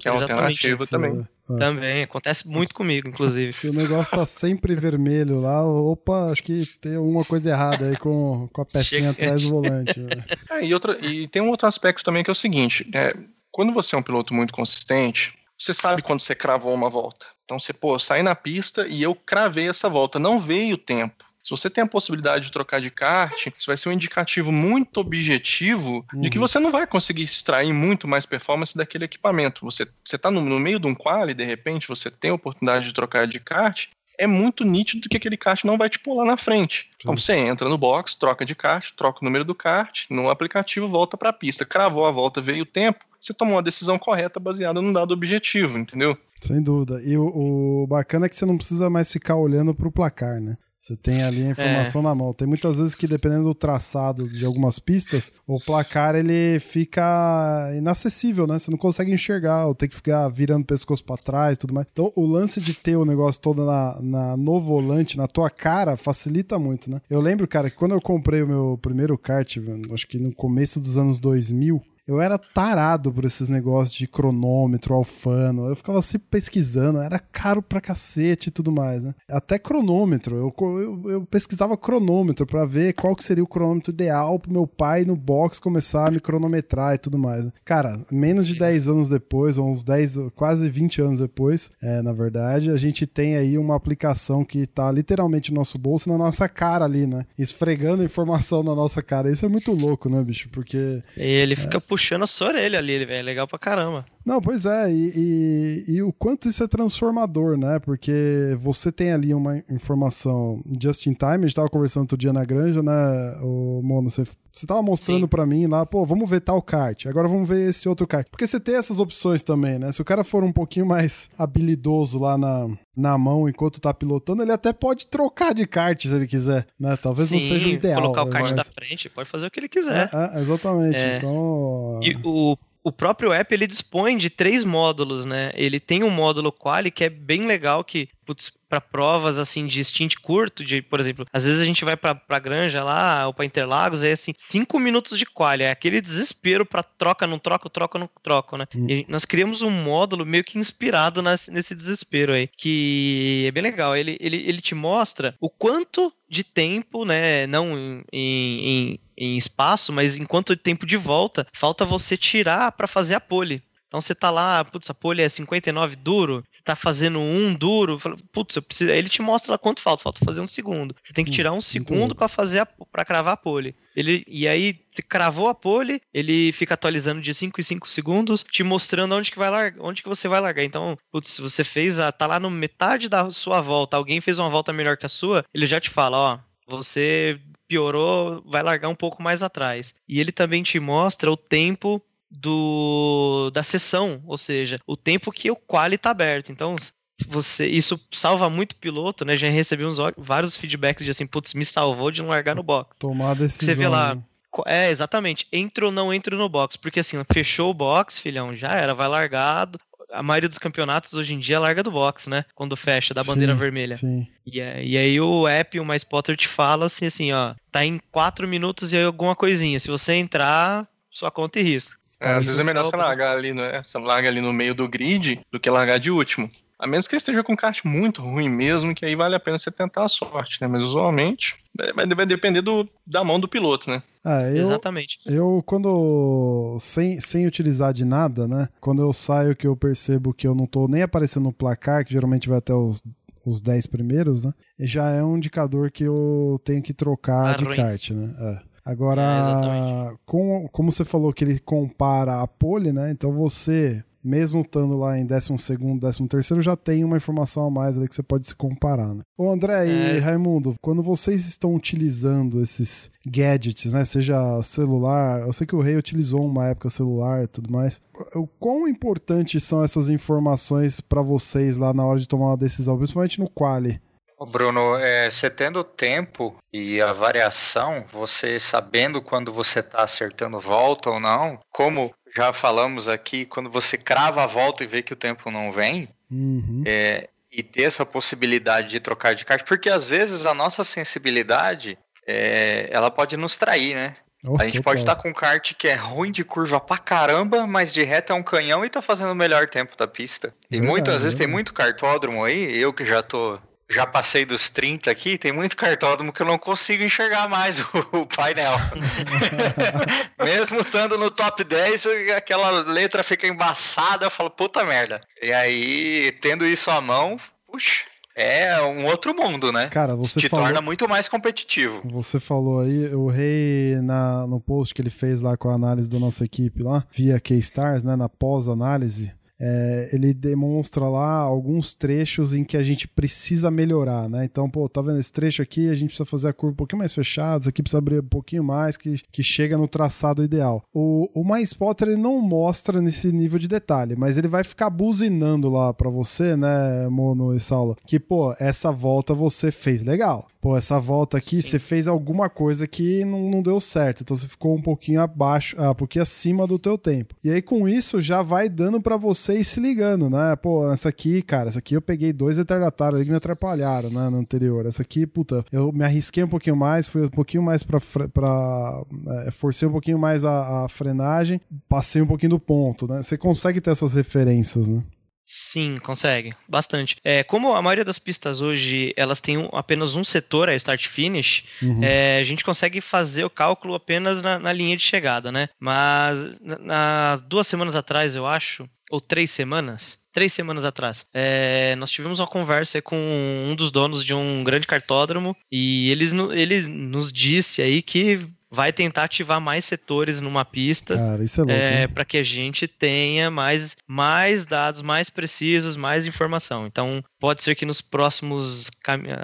Que é uma alternativa também. É. Também, acontece muito comigo, inclusive. Se o negócio tá sempre vermelho lá, opa, acho que tem alguma coisa errada aí com, com a pecinha Chega. atrás do volante. Né? É, e, outra, e tem um outro aspecto também que é o seguinte: é, quando você é um piloto muito consistente, você sabe quando você cravou uma volta. Então você, pô, sai na pista e eu cravei essa volta, não veio o tempo. Se você tem a possibilidade de trocar de kart, isso vai ser um indicativo muito objetivo uhum. de que uhum. você não vai conseguir extrair muito mais performance daquele equipamento. Você está no, no, meio de um quali, de repente você tem a oportunidade de trocar de kart, é muito nítido que aquele kart não vai te pular na frente. Sim. Então você entra no box, troca de kart, troca o número do kart, no aplicativo volta para a pista. Cravou a volta, veio o tempo, você tomou uma decisão correta baseada num dado objetivo, entendeu? Sem dúvida. E o, o bacana é que você não precisa mais ficar olhando para o placar, né? Você tem ali a informação é. na mão. Tem muitas vezes que, dependendo do traçado de algumas pistas, o placar ele fica inacessível, né? Você não consegue enxergar, ou tem que ficar virando o pescoço para trás tudo mais. Então, o lance de ter o negócio todo na, na, no volante, na tua cara, facilita muito, né? Eu lembro, cara, que quando eu comprei o meu primeiro kart, acho que no começo dos anos 2000, eu era tarado por esses negócios de cronômetro, alfano. Eu ficava sempre pesquisando, era caro pra cacete e tudo mais, né? Até cronômetro. Eu, eu, eu pesquisava cronômetro para ver qual que seria o cronômetro ideal pro meu pai no box começar a me cronometrar e tudo mais. Né? Cara, menos de 10 anos depois, ou uns 10, quase 20 anos depois, é, na verdade, a gente tem aí uma aplicação que tá literalmente no nosso bolso, na nossa cara ali, né? Esfregando informação na nossa cara. Isso é muito louco, né, bicho? Porque. Ele fica é puxando a sua orelha ali, velho. É legal pra caramba. Não, pois é, e, e, e, o quanto isso é transformador, né? Porque você tem ali uma informação just in time, a gente tava conversando outro dia na granja, né, o Mono, você, você tava mostrando para mim lá, pô, vamos ver tal kart, agora vamos ver esse outro kart. Porque você tem essas opções também, né? Se o cara for um pouquinho mais habilidoso lá na, na mão enquanto tá pilotando, ele até pode trocar de kart se ele quiser, né? Talvez Sim, não seja o ideal. colocar o kart mas... da frente, pode fazer o que ele quiser. É, é, exatamente, é... então... E o o próprio app ele dispõe de três módulos, né? Ele tem um módulo quali que é bem legal que para provas assim de stint curto, de, por exemplo, às vezes a gente vai para granja lá ou para Interlagos, é assim, cinco minutos de quali, é aquele desespero para troca, não troca, troca, não troca, né? Hum. E nós criamos um módulo meio que inspirado nesse, nesse desespero aí, que é bem legal. Ele, ele, ele te mostra o quanto de tempo, né? Não em, em, em espaço, mas enquanto tempo de volta, falta você tirar para fazer a pole. Então você tá lá, putz, a pole é 59 duro, você tá fazendo um duro, putz, eu preciso. Ele te mostra lá quanto falta, falta fazer um segundo. Você tem que tirar um segundo para fazer a, pra cravar a pole. Ele, e aí, você cravou a pole, ele fica atualizando de 5 em 5 segundos, te mostrando onde que vai largar, onde que você vai largar. Então, putz, se você fez a. tá lá no metade da sua volta, alguém fez uma volta melhor que a sua, ele já te fala, ó, você piorou, vai largar um pouco mais atrás. E ele também te mostra o tempo do da sessão, ou seja, o tempo que o quali está aberto. Então, você isso salva muito o piloto, né? Já recebi uns vários feedbacks de assim, putz, me salvou de não largar no box. Tomar decisão. Você vê lá, é, exatamente, entra ou não entra no box, porque assim, fechou o box, filhão, já era, vai largado, a maioria dos campeonatos hoje em dia larga do box, né? Quando fecha, da bandeira Sim, vermelha. Sim. E, é- e aí o app, o My Spotter te fala assim, assim, ó, tá em 4 minutos e aí alguma coisinha. Se você entrar, sua conta e risco. É, às vezes é melhor você largar ali, no, é, você larga ali no meio do grid do que largar de último. A menos que esteja com um kart muito ruim mesmo, que aí vale a pena você tentar a sorte, né? Mas usualmente é, vai, vai depender do, da mão do piloto, né? Ah, eu, Exatamente. eu quando. Sem, sem utilizar de nada, né? Quando eu saio que eu percebo que eu não tô nem aparecendo no placar, que geralmente vai até os. Os 10 primeiros, né? Já é um indicador que eu tenho que trocar Ah, de ruim. kart, né? É. É, Agora, exatamente. com, como você falou que ele compara a pole, né? Então você, mesmo estando lá em 12 segundo, 13 terceiro, já tem uma informação a mais ali que você pode se comparar, né? Ô André e É. Raimundo, quando vocês estão utilizando esses gadgets, né? Seja celular, eu sei que o Rei utilizou uma época celular e tudo mais. O quão importantes são essas informações pra vocês lá na hora de tomar uma decisão, principalmente no quali? Ô, Bruno, é, você tendo o tempo e a variação, você sabendo quando você está acertando volta ou não, como já falamos aqui, quando você crava a volta e vê que o tempo não vem, Uhum. é, e ter essa possibilidade de trocar de kart, porque às vezes a nossa sensibilidade é, ela pode nos trair, né? Oh, A gente pode estar com um kart que é ruim de curva pra caramba, mas de reta é um canhão e tá fazendo o melhor tempo da pista. E Verdade, muitas vezes tem muito cartódromo aí, eu que já tô. Já passei dos 30 aqui, tem muito cartódromo que eu não consigo enxergar mais o, o painel. Mesmo estando no top 10, aquela letra fica embaçada, eu falo, puta merda. E aí, tendo isso à mão, puxa, é um outro mundo, né? Cara, você Te falou... torna muito mais competitivo. Você falou aí, o Rei, na, no post que ele fez lá com a análise da nossa equipe lá, via K-Stars, né, na pós-análise, é, ele demonstra lá alguns trechos em que a gente precisa melhorar, né? Então, pô, tá vendo esse trecho aqui? A gente precisa fazer a curva um pouquinho mais fechada, isso aqui precisa abrir um pouquinho mais, que, que chega no traçado ideal. O, o MySpotter ele não mostra nesse nível de detalhe, mas ele vai ficar buzinando lá pra você, né, Mono e Saulo, que, pô, essa volta você fez legal. Pô, essa volta aqui, Sim. você fez alguma coisa que não, não deu certo. Então você ficou um pouquinho abaixo, ah, um pouquinho acima do teu tempo. E aí, com isso, já vai dando pra você ir se ligando, né? Pô, essa aqui, cara, essa aqui eu peguei dois retardatários ali que me atrapalharam, né? No anterior. Essa aqui, puta, eu me arrisquei um pouquinho mais, fui um pouquinho mais pra. pra é, forcei um pouquinho mais a, a frenagem, passei um pouquinho do ponto, né? Você consegue ter essas referências, né? Sim, consegue. Bastante. É, como a maioria das pistas hoje, elas têm um- apenas um setor, a start finish, Uhum. é, a gente consegue fazer o cálculo apenas na, na linha de chegada, né? Mas na, na- duas semanas atrás, eu acho, ou três semanas, três semanas atrás, é, nós tivemos uma conversa com um dos donos de um grande cartódromo e ele, ele nos disse aí que vai tentar ativar mais setores numa pista Cara, isso é louco. é, para que a gente tenha mais, mais dados mais precisos, mais informação. Então, pode ser que nos próximos,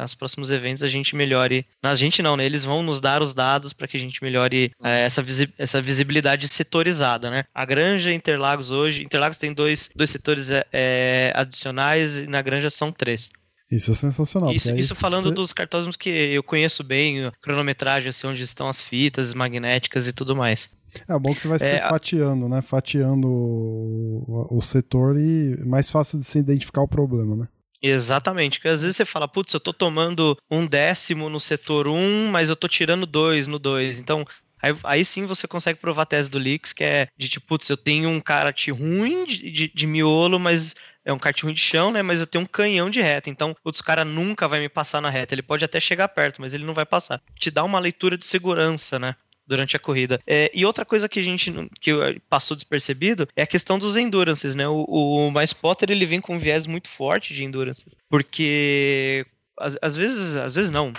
os próximos eventos a gente melhore. A gente não, né? Eles vão nos dar os dados para que a gente melhore é, essa, visi- essa visibilidade setorizada, né? A Granja Interlagos hoje, Interlagos tem dois, dois setores é, é, adicionais e na Granja são três. Isso é sensacional. Isso, isso falando você- dos cartódromos que eu conheço bem, cronometragem, assim, onde estão as fitas magnéticas e tudo mais. É bom que você vai se É, fatiando, né? Fatiando o, o setor e é mais fácil de se identificar o problema, né? Exatamente, porque às vezes você fala, putz, eu tô tomando um décimo no setor 1, mas eu tô tirando dois no 2. Então, aí, aí sim você consegue provar a tese do Leaks, que é de tipo, putz, eu tenho um kart ruim de, de, de miolo, mas é um kart de chão, né? Mas eu tenho um canhão de reta. Então, putz, o cara nunca vai me passar na reta. Ele pode até chegar perto, mas ele não vai passar. Te dá uma leitura de segurança, né? Durante a corrida. É, e outra coisa que a gente que passou despercebido é a questão dos endurances, né? O, o MySpotter ele vem com um viés muito forte de endurances, porque às, às vezes, às vezes não,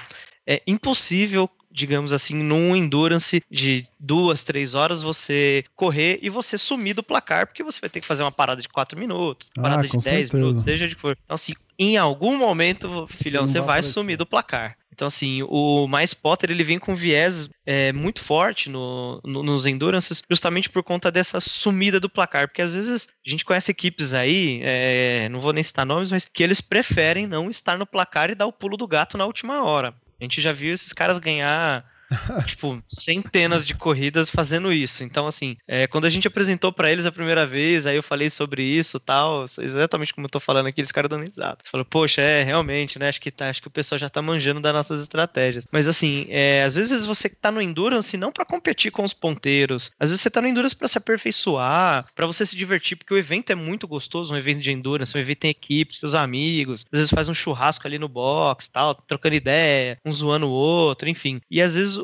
é impossível digamos assim, num endurance de duas, três horas, você correr e você sumir do placar, porque você vai ter que fazer uma parada de quatro minutos, Ah, parada com de 10 certeza. minutos, seja de for. Então, assim, em algum momento, filhão, você vai vai sumir do placar. Então, assim, o Mais Potter ele vem com viés é, muito forte no, no- nos endurances, justamente por conta dessa sumida do placar. Porque às vezes a gente conhece equipes aí, é, não vou nem citar nomes, mas que eles preferem não estar no placar e dar o pulo do gato na última hora. A gente já viu esses caras ganhar tipo, centenas de corridas fazendo isso. Então, assim, é, quando a gente apresentou para eles a primeira vez, aí eu falei sobre isso tal, exatamente como eu tô falando aqui, eles caras dando risada. Falou, poxa, é, realmente, né? Acho que, tá, acho que o pessoal já tá manjando das nossas estratégias. Mas, assim, é, às vezes você tá no Endurance não para competir com os ponteiros, às vezes você tá no Endurance para se aperfeiçoar, para você se divertir, porque o evento é muito gostoso, um evento de Endurance, um evento tem equipe, seus amigos, às vezes faz um churrasco ali no box, tal, trocando ideia, um zoando o outro, enfim. E às vezes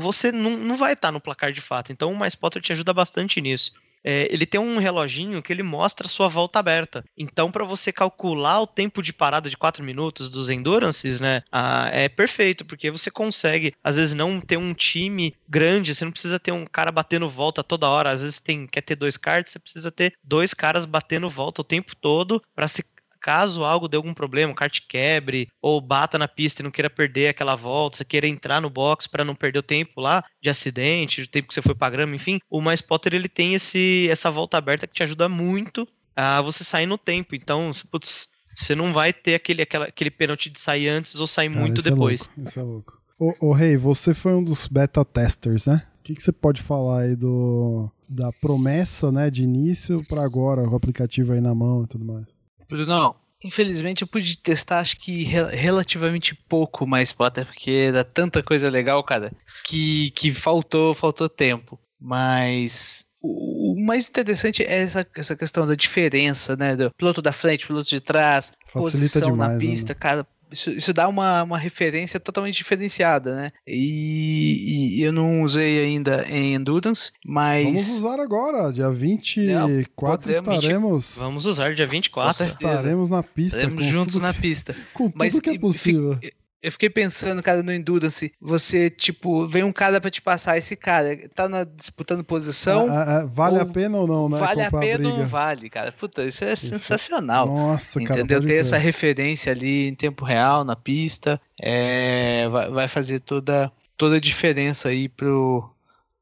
você não, vai estar no placar de fato. Então o Mais Potter te ajuda bastante nisso. É, ele tem um reloginho que ele mostra a sua volta aberta. Então, para você calcular o tempo de parada de 4 minutos dos Endurances, né, é perfeito, porque você consegue, às vezes, não ter um time grande, você não precisa ter um cara batendo volta toda hora. Às vezes, tem, quer ter dois cards, você precisa ter dois caras batendo volta o tempo todo para se caso algo dê algum problema, o kart quebre, ou bata na pista e não queira perder aquela volta, você queira entrar no box para não perder o tempo lá de acidente, o tempo que você foi pra grama, enfim, o Mais Potter ele tem esse, essa volta aberta que te ajuda muito a você sair no tempo. Então, putz, você não vai ter aquele, aquela, aquele pênalti de sair antes ou sair Cara, muito depois. É louco, isso é louco. Ô, ô Rei, você foi um dos beta testers, né? O que, que você pode falar aí do, da promessa, né, de início para agora, o aplicativo aí na mão e tudo mais? Bruno, infelizmente eu pude testar acho que relativamente pouco mais Potter, porque dá tanta coisa legal, cara, que, que faltou, faltou tempo. Mas o mais interessante é essa, essa questão da diferença, né? Do piloto da frente, piloto de trás, Facilita posição demais, na pista, né? cara. Isso, isso dá uma, uma referência totalmente diferenciada, né? E, e eu não usei ainda em Endurance, mas. Vamos usar agora, dia 24 Não, podemos. estaremos. Vamos usar dia 24. Estaremos na pista. Estaremos juntos tudo na que- pista. Com tudo Mas que é possível. Eu fiquei pensando, cara, no Endurance, você, tipo, vem um cara pra te passar, esse cara tá na, disputando posição, Ah, ah, ah, vale a pena ou não, né? vale a pena ou não vale, cara? Puta, isso é Isso- sensacional. Nossa, cara. Entendeu? Ter essa referência ali em tempo real, na pista, é, vai, vai fazer toda, toda a diferença aí pro,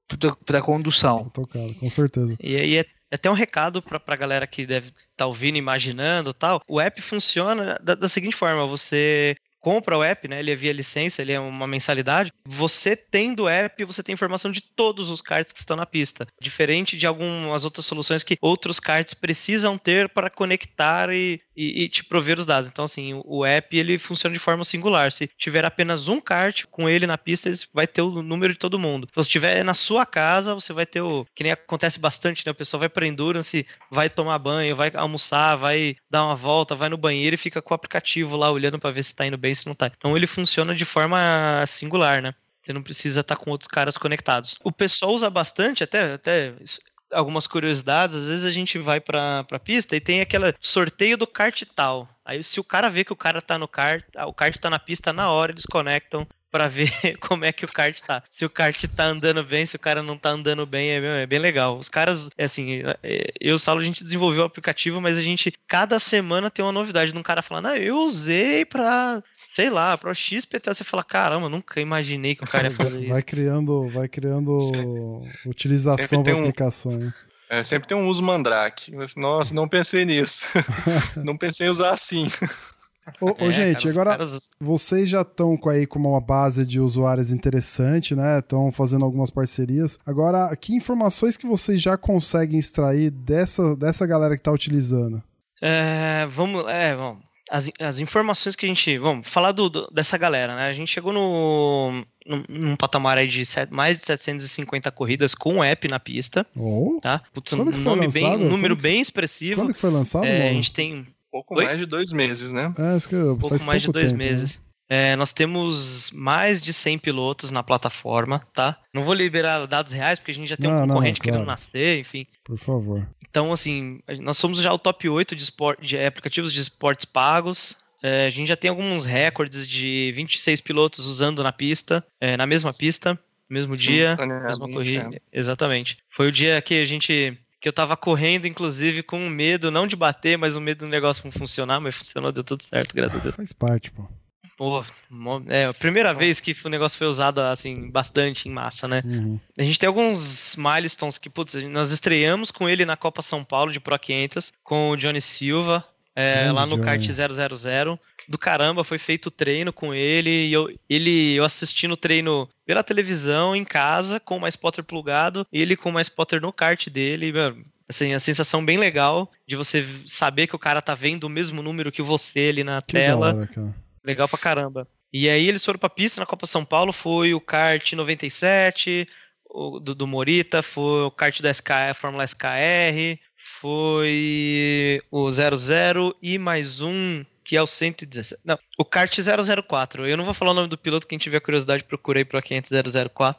pro, pra condução. Tô tocado, com certeza. E aí é até um recado pra, pra galera que deve estar tá ouvindo, imaginando tal. O app funciona da, da seguinte forma: você compra o app, né? Ele é via licença, ele é uma mensalidade. Você tendo o app, você tem informação de todos os karts que estão na pista. Diferente de algumas outras soluções que outros karts precisam ter para conectar e, e, e te prover os dados. Então, assim, o, o app ele funciona de forma singular. Se tiver apenas um kart com ele na pista, ele vai ter o número de todo mundo. Se estiver na sua casa, você vai ter o. Que nem acontece bastante, né? O pessoal vai para Endurance, vai tomar banho, vai almoçar, vai dar uma volta, vai no banheiro e fica com o aplicativo lá olhando para ver se tá indo bem, se não tá. Então ele funciona de forma singular, né? Você não precisa estar com outros caras conectados. O pessoal usa bastante, até, até algumas curiosidades. Às vezes a gente vai pra, pra pista e tem aquele sorteio do kart tal. Aí se o cara vê que o cara tá no kart, ah, o kart tá na pista na hora, eles conectam pra ver como é que o kart tá. Se o kart tá andando bem, se o cara não tá andando bem, é, bem- é bem legal. Os caras, é assim, é, eu e o Saulo, a gente desenvolveu o aplicativo, mas a gente, cada semana tem uma novidade de um cara falando, ah, eu usei pra, sei lá, pra XPT. Você fala, caramba, nunca imaginei que o cara ia fazer isso. Vai criando, vai criando Sempre utilização da um- aplicação. Né? É, sempre tem um uso mandrake. Nossa, não pensei nisso. não pensei em usar assim. Ô, ô, É, gente, agora caras- vocês já estão com aí com uma base de usuários interessante, né? Estão fazendo algumas parcerias. Agora, que informações que vocês já conseguem extrair dessa, dessa galera que está utilizando? É, vamos, é, bom, as, as informações que a gente, vamos falar do, do- dessa galera, né? A gente chegou no num, num patamar aí de set- mais de 750 corridas com o app na pista, Oh, tá? Putz, um Quando que foi nome bem, lançado? um número Quando bem expressivo. quando que foi lançado, É, a gente tem Pouco Oi? mais de dois meses, né? É, acho que um pouco faz mais de pouco dois tempo, né? meses. É, nós temos mais de 100 pilotos na plataforma, tá? Não vou liberar dados reais, porque a gente já tem Não, um não, concorrente claro. querendo nascer, enfim. Por favor. Então, assim, nós somos já o top 8 de, espor- de aplicativos de esportes pagos. É, a gente já tem alguns recordes de 26 pilotos usando na pista, é, na mesma pista, no mesmo dia, mesma corrida. é. Exatamente. Foi o dia que a gente. Que eu tava correndo, inclusive, com medo, não de bater, mas o medo do negócio não funcionar, mas funcionou, deu tudo certo, graças a Deus. Faz parte, pô. Pô, é a primeira vez que o negócio foi usado, assim, bastante em massa, né? Uhum. A gente tem alguns milestones que, putz, nós estreamos com ele na Copa São Paulo de Pro 500, com o Johnny Silva, é, lá no kart 000. Do caramba, foi feito treino com ele. E eu, ele, eu assisti no treino pela televisão, em casa, com uma spotter plugado, e ele com uma spotter no kart dele. Mano, assim, a sensação bem legal de você saber que o cara tá vendo o mesmo número que você ali na Que tela. hora. Legal pra caramba. E aí eles foram pra pista na Copa São Paulo, foi o kart 97, o, do, do Morita, foi o kart da SK, Fórmula SKR, foi o 00 e mais um que é o 117. Não, o kart 004. Eu não vou falar o nome do piloto, quem tiver curiosidade procurei pro 500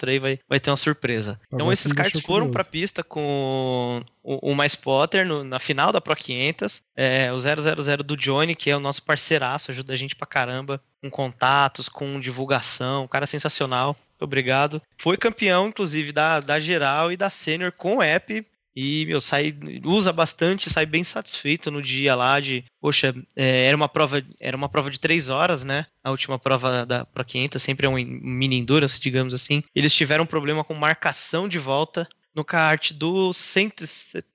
aí vai, vai ter uma surpresa. Então esses karts foram pra pista com o, o Mais Potter no- na final da Pro 500, é, o 000 do Johnny, que é o nosso parceiraço, ajuda a gente pra caramba com contatos, com divulgação, um cara sensacional. Muito obrigado. Foi campeão, inclusive, da, da geral e da sênior com o app. E, meu, sai, usa bastante, sai bem satisfeito no dia lá de, poxa, é, era uma prova, era uma prova de três horas, né? A última prova da Pro 500, sempre é um mini endurance, digamos assim. Eles tiveram um problema com marcação de volta no kart do 100,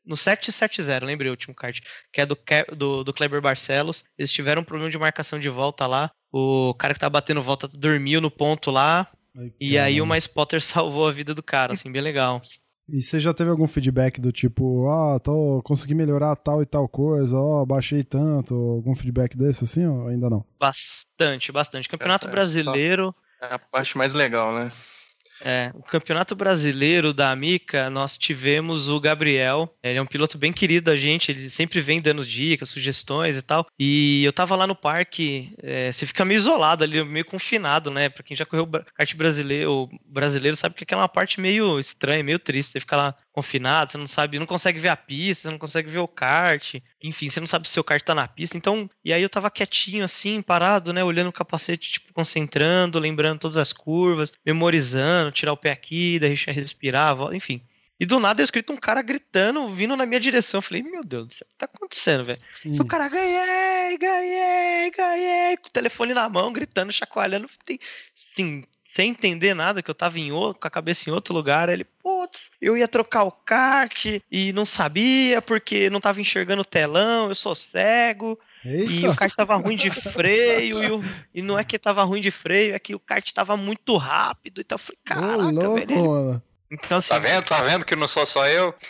no 770, lembrei o último kart, que é do, do, do Kleber Barcelos. Eles tiveram um problema de marcação de volta lá. O cara que tá batendo volta dormiu no ponto lá. Ai, E aí uma spotter salvou a vida do cara, assim, bem legal. E você já teve algum feedback do tipo, ah, tô, consegui melhorar tal e tal coisa, ó, baixei tanto, algum feedback desse assim, ou ainda não? Bastante, bastante. Campeonato essa só- brasileiro. É a parte mais legal, né? É, o Campeonato Brasileiro da Amica, nós tivemos o Gabriel. Ele é um piloto bem querido da gente, ele sempre vem dando dicas, sugestões e tal. E eu tava lá no parque, é, você fica meio isolado ali, meio confinado, né? Pra quem já correu kart brasileiro, brasileiro sabe que aquela é uma parte meio estranha, meio triste. Você fica lá confinado, você não sabe, não consegue ver a pista, você não consegue ver o kart. Enfim, você não sabe se o seu kart tá na pista. Então, e aí eu tava quietinho assim, parado, né? Olhando o capacete, tipo, concentrando, lembrando todas as curvas, memorizando, tirar o pé aqui, deixar respirar, vol- enfim. E do nada eu escrito um cara gritando, vindo na minha direção. Eu falei, meu Deus do céu, o que tá acontecendo, velho? O cara, ganhei, ganhei, ganhei, com o telefone na mão, gritando, chacoalhando, tem- assim, sem entender nada, que eu tava em outro, com a cabeça em outro lugar. Ele, putz, eu ia trocar o kart e não sabia porque não tava enxergando o telão, eu sou cego. E Eita! o kart tava ruim de freio, e, o- e não é que tava ruim de freio, é que o kart tava muito rápido. Então eu falei, Ô, caraca, louco, velho. ele-. Então, assim, Tá vendo? Tá vendo que não sou só eu?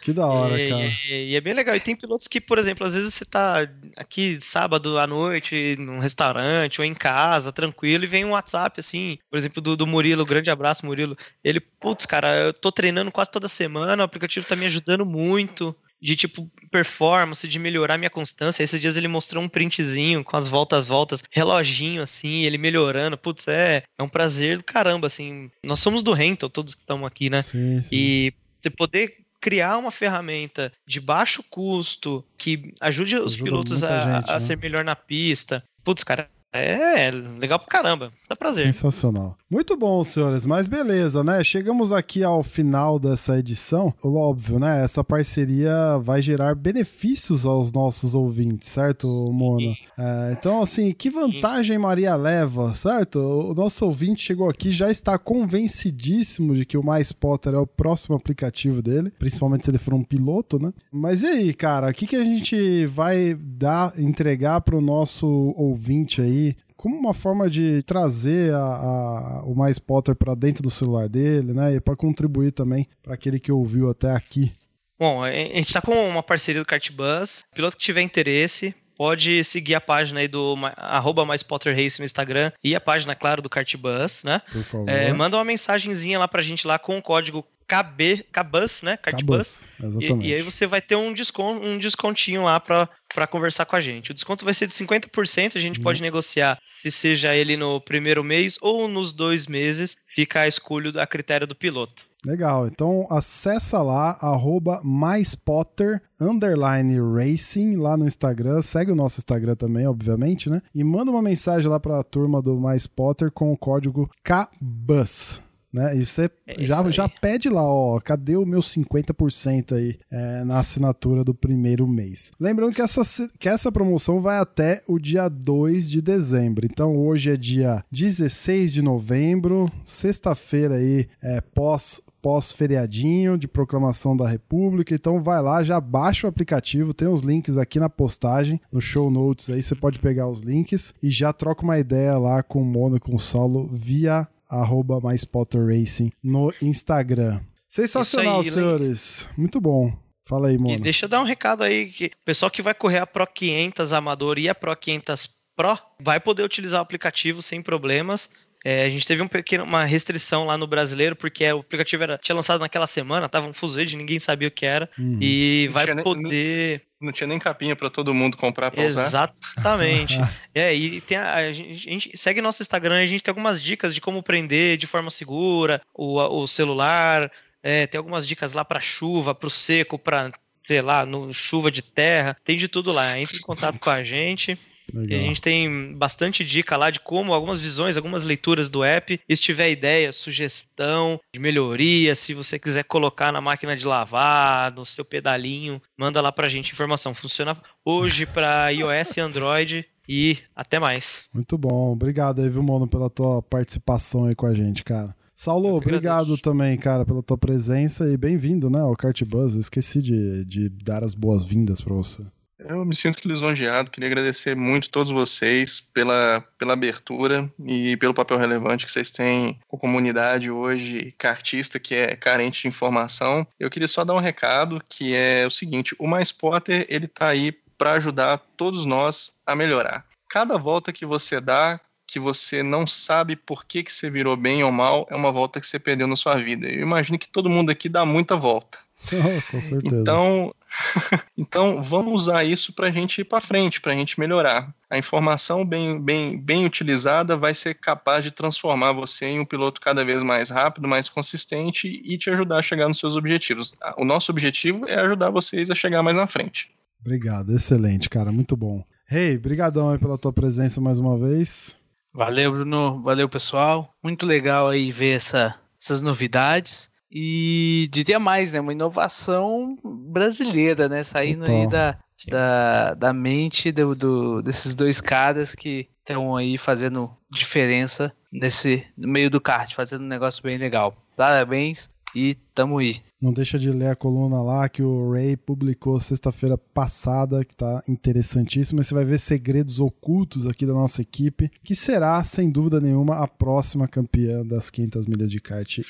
Que da hora, e, cara. e- e é bem legal. E tem pilotos que, por exemplo, às vezes você tá aqui sábado à noite, num restaurante ou em casa, tranquilo, e vem um WhatsApp, assim, por exemplo, do, do Murilo, grande abraço, Murilo. Ele, putz, cara, eu tô treinando quase toda semana, o aplicativo tá me ajudando muito. De tipo, performance, de melhorar minha constância. Esses dias ele mostrou um printzinho com as voltas, voltas, reloginho, assim, ele melhorando. Putz, é, é um prazer do caramba, assim. Nós somos do Rental, todos que estamos aqui, né? Sim, sim. E você poder criar uma ferramenta de baixo custo que ajude os Ajuda pilotos a, gente, a né? ser melhor na pista. Putz, cara, é legal pra caramba. Dá prazer. Sensacional. Muito bom, senhores, mas beleza, né? Chegamos aqui ao final dessa edição. Óbvio, né? Essa parceria vai gerar benefícios aos nossos ouvintes, certo, Mona? É, então, assim, que vantagem Maria leva, certo? O nosso ouvinte chegou aqui já está convencidíssimo de que o Mais Potter é o próximo aplicativo dele, principalmente se ele for um piloto, né? Mas e aí, cara, o que, que a gente vai dar, entregar para o nosso ouvinte aí? Como uma forma de trazer a, a- o Mais Potter para dentro do celular dele, né? E para contribuir também para aquele que ouviu até aqui. Bom, a gente tá com uma parceria do Cartbus. Piloto que tiver interesse, pode seguir a página aí do arroba mais Potter Race no Instagram e a página, claro, do Cartbus, né? Por favor. É, manda uma mensagenzinha lá pra gente lá com o código KB, KBUS, né? Cartbus. Acabou. Exatamente. E, e aí você vai ter um, desconto, um descontinho lá pra, pra conversar com a gente. O desconto vai ser de 50%, a gente Uhum. pode negociar se seja ele no primeiro mês ou nos dois meses, fica a escolha a critério do piloto. Legal, então acessa lá, arroba maispotter, underline racing, lá no Instagram, segue o nosso Instagram também, obviamente, né? E manda uma mensagem lá pra turma do Mais Potter com o código KBUS. Né? E você É já, aí. já pede lá, ó, cadê o meu 50% aí é, na assinatura do primeiro mês? Lembrando que essa, que essa promoção vai até o dia 2 de dezembro. Então hoje é dia 16 de novembro, sexta-feira aí, é, pós pós-feriadinho de proclamação da República. Então vai lá, já baixa o aplicativo, tem os links aqui na postagem, no show notes aí, você pode pegar os links e já troca uma ideia lá com o Mono e com o Saulo via arroba Racing no Instagram. Sensacional, aí, senhores. Muito bom. Fala aí, Mono. E deixa eu dar um recado aí, que o pessoal que vai correr a Pro 500 Amador e a Pro 500 Pro vai poder utilizar o aplicativo sem problemas é, a gente teve um pequeno, uma restrição lá no brasileiro, porque o aplicativo era, tinha lançado naquela semana, tava um fuzuê ninguém sabia o que era. Uhum. E vai poder. Não, tinha nem capinha para todo mundo comprar para usar. Exatamente. é, e tem a, a, gente, a, gente, segue nosso Instagram, a gente tem algumas dicas de como prender de forma segura o, o celular. É, tem algumas dicas lá para chuva, para o seco, para sei lá, no chuva de terra, tem de tudo lá. Entre em contato com a gente. Legal. E a gente tem bastante dica lá de como, algumas visões, algumas leituras do app. E se tiver ideia, sugestão de melhoria, se você quiser colocar na máquina de lavar, no seu pedalinho, manda lá pra gente informação. Funciona hoje para iOS e Android. E até mais. Muito bom. Obrigado aí, viu, Mono, pela tua participação aí com a gente, cara. Saulo, obrigado também, cara, pela tua presença e bem-vindo, né, ao Kart Buzz. Eu esqueci de, de dar as boas-vindas para você. Eu me sinto lisonjeado, queria agradecer muito a todos vocês pela, pela abertura e pelo papel relevante que vocês têm com a comunidade hoje, cartista que é carente de informação. Eu queria só dar um recado que é o seguinte, o Mais Potter, ele tá aí para ajudar todos nós a melhorar. Cada volta que você dá, que você não sabe por que, que você virou bem ou mal, é uma volta que você perdeu na sua vida. Eu imagino que todo mundo aqui dá muita volta. Com certeza. Então, então vamos usar isso para a gente ir para frente, para a gente melhorar. A informação bem, bem, bem utilizada vai ser capaz de transformar você em um piloto cada vez mais rápido, mais consistente e te ajudar a chegar nos seus objetivos. O nosso objetivo é ajudar vocês a chegar mais na frente. Obrigado, excelente, cara, muito bom. Hey, brigadão aí pela tua presença mais uma vez. Valeu, Bruno. Valeu, pessoal. Muito legal aí ver essa, essas novidades. E diria mais, né? Uma inovação brasileira, né? Saindo Total. aí da, da, da mente do, do, desses dois caras que estão aí fazendo diferença nesse no meio do kart, fazendo um negócio bem legal. Parabéns e tamo aí. Não deixa de ler a coluna lá que o Ray publicou sexta-feira passada, que tá interessantíssima. Você vai ver segredos ocultos aqui da nossa equipe, que será, sem dúvida nenhuma, a próxima campeã das 500 milhas de kart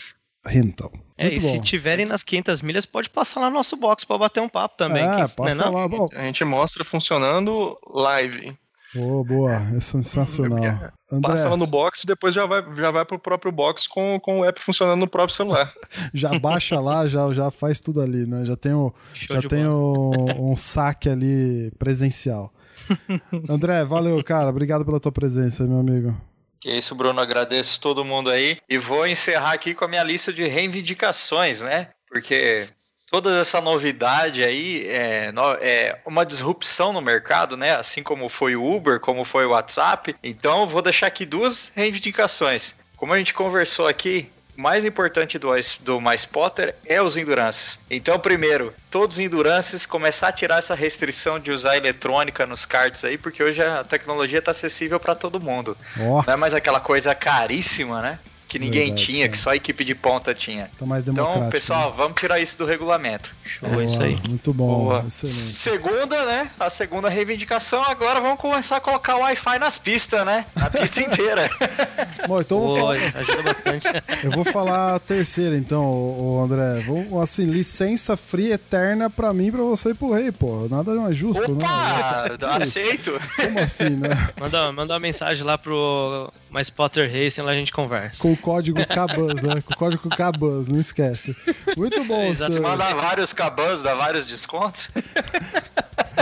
rental. É, Muito e bom. se tiverem nas 500 milhas, pode passar lá no nosso box para bater um papo também. É, que, passa né, lá. Bom. A gente mostra funcionando live. Boa, boa, é sensacional. André. Passa lá no box e depois já vai, já vai pro próprio box com, com o app funcionando no próprio celular. já baixa lá, já, já faz tudo ali, né? Já tem, o, já tem o, um saque ali presencial. André, valeu, cara. Obrigado pela tua presença, meu amigo. Que é isso, Bruno. Agradeço todo mundo aí. E vou encerrar aqui com a minha lista de reivindicações, né? Porque toda essa novidade aí é, é, uma disrupção no mercado, né? Assim como foi o Uber, como foi o WhatsApp. Então, vou deixar aqui duas reivindicações. Como a gente conversou aqui, mais importante do, do Mais Potter é os endurances. Então, primeiro, todos os endurances começar a tirar essa restrição de usar eletrônica nos cards aí, porque hoje a tecnologia está acessível para todo mundo. Oh. Não é mais aquela coisa caríssima, né? Que ninguém Verdade, tinha, é. que só a equipe de ponta tinha. Tá mais então, pessoal, né? vamos tirar isso do regulamento. Show, Boa, isso aí. Muito bom. Boa. Segunda, né? A segunda reivindicação, agora vamos começar a colocar o Wi-Fi nas pistas, né? Na pista inteira. bom, então vou falar... ajuda bastante. Eu vou falar a terceira, então, o André. Vou, assim, licença free eterna pra mim e pra você e pro rei, pô. Nada mais justo, Opa! né? Aceito. Como assim, né? Manda, manda uma mensagem lá pro mais Potter Racing, lá a gente conversa. Com código Cabans, né? Com o código Cabans, não esquece. Muito bom, Exato. Você manda vários Cabans, dá vários descontos?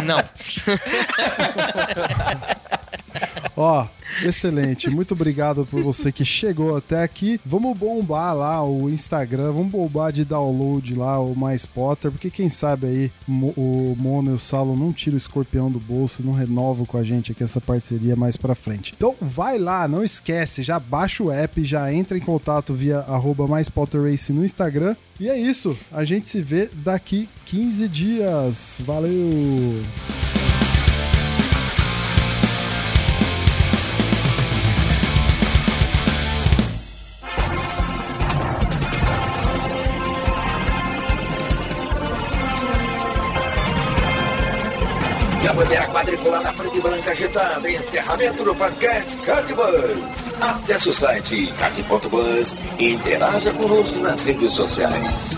Não. Ó, excelente. Muito obrigado por você que chegou até aqui. Vamos bombar lá o Instagram, vamos bombar de download lá o Mais Potter, porque quem sabe aí o Mono e o Salo não tiram o escorpião do bolso e não renovam com a gente aqui essa parceria mais pra frente. Então vai lá, não esquece, já baixa o app, já entra em contato via arroba mais Potter Race no Instagram. E é isso, a gente se vê daqui 15 dias. Valeu! Quadriculada na frente branca agitada. Encerramento do podcast Cartbus. Acesse o site cart.bus e interaja conosco nas redes sociais.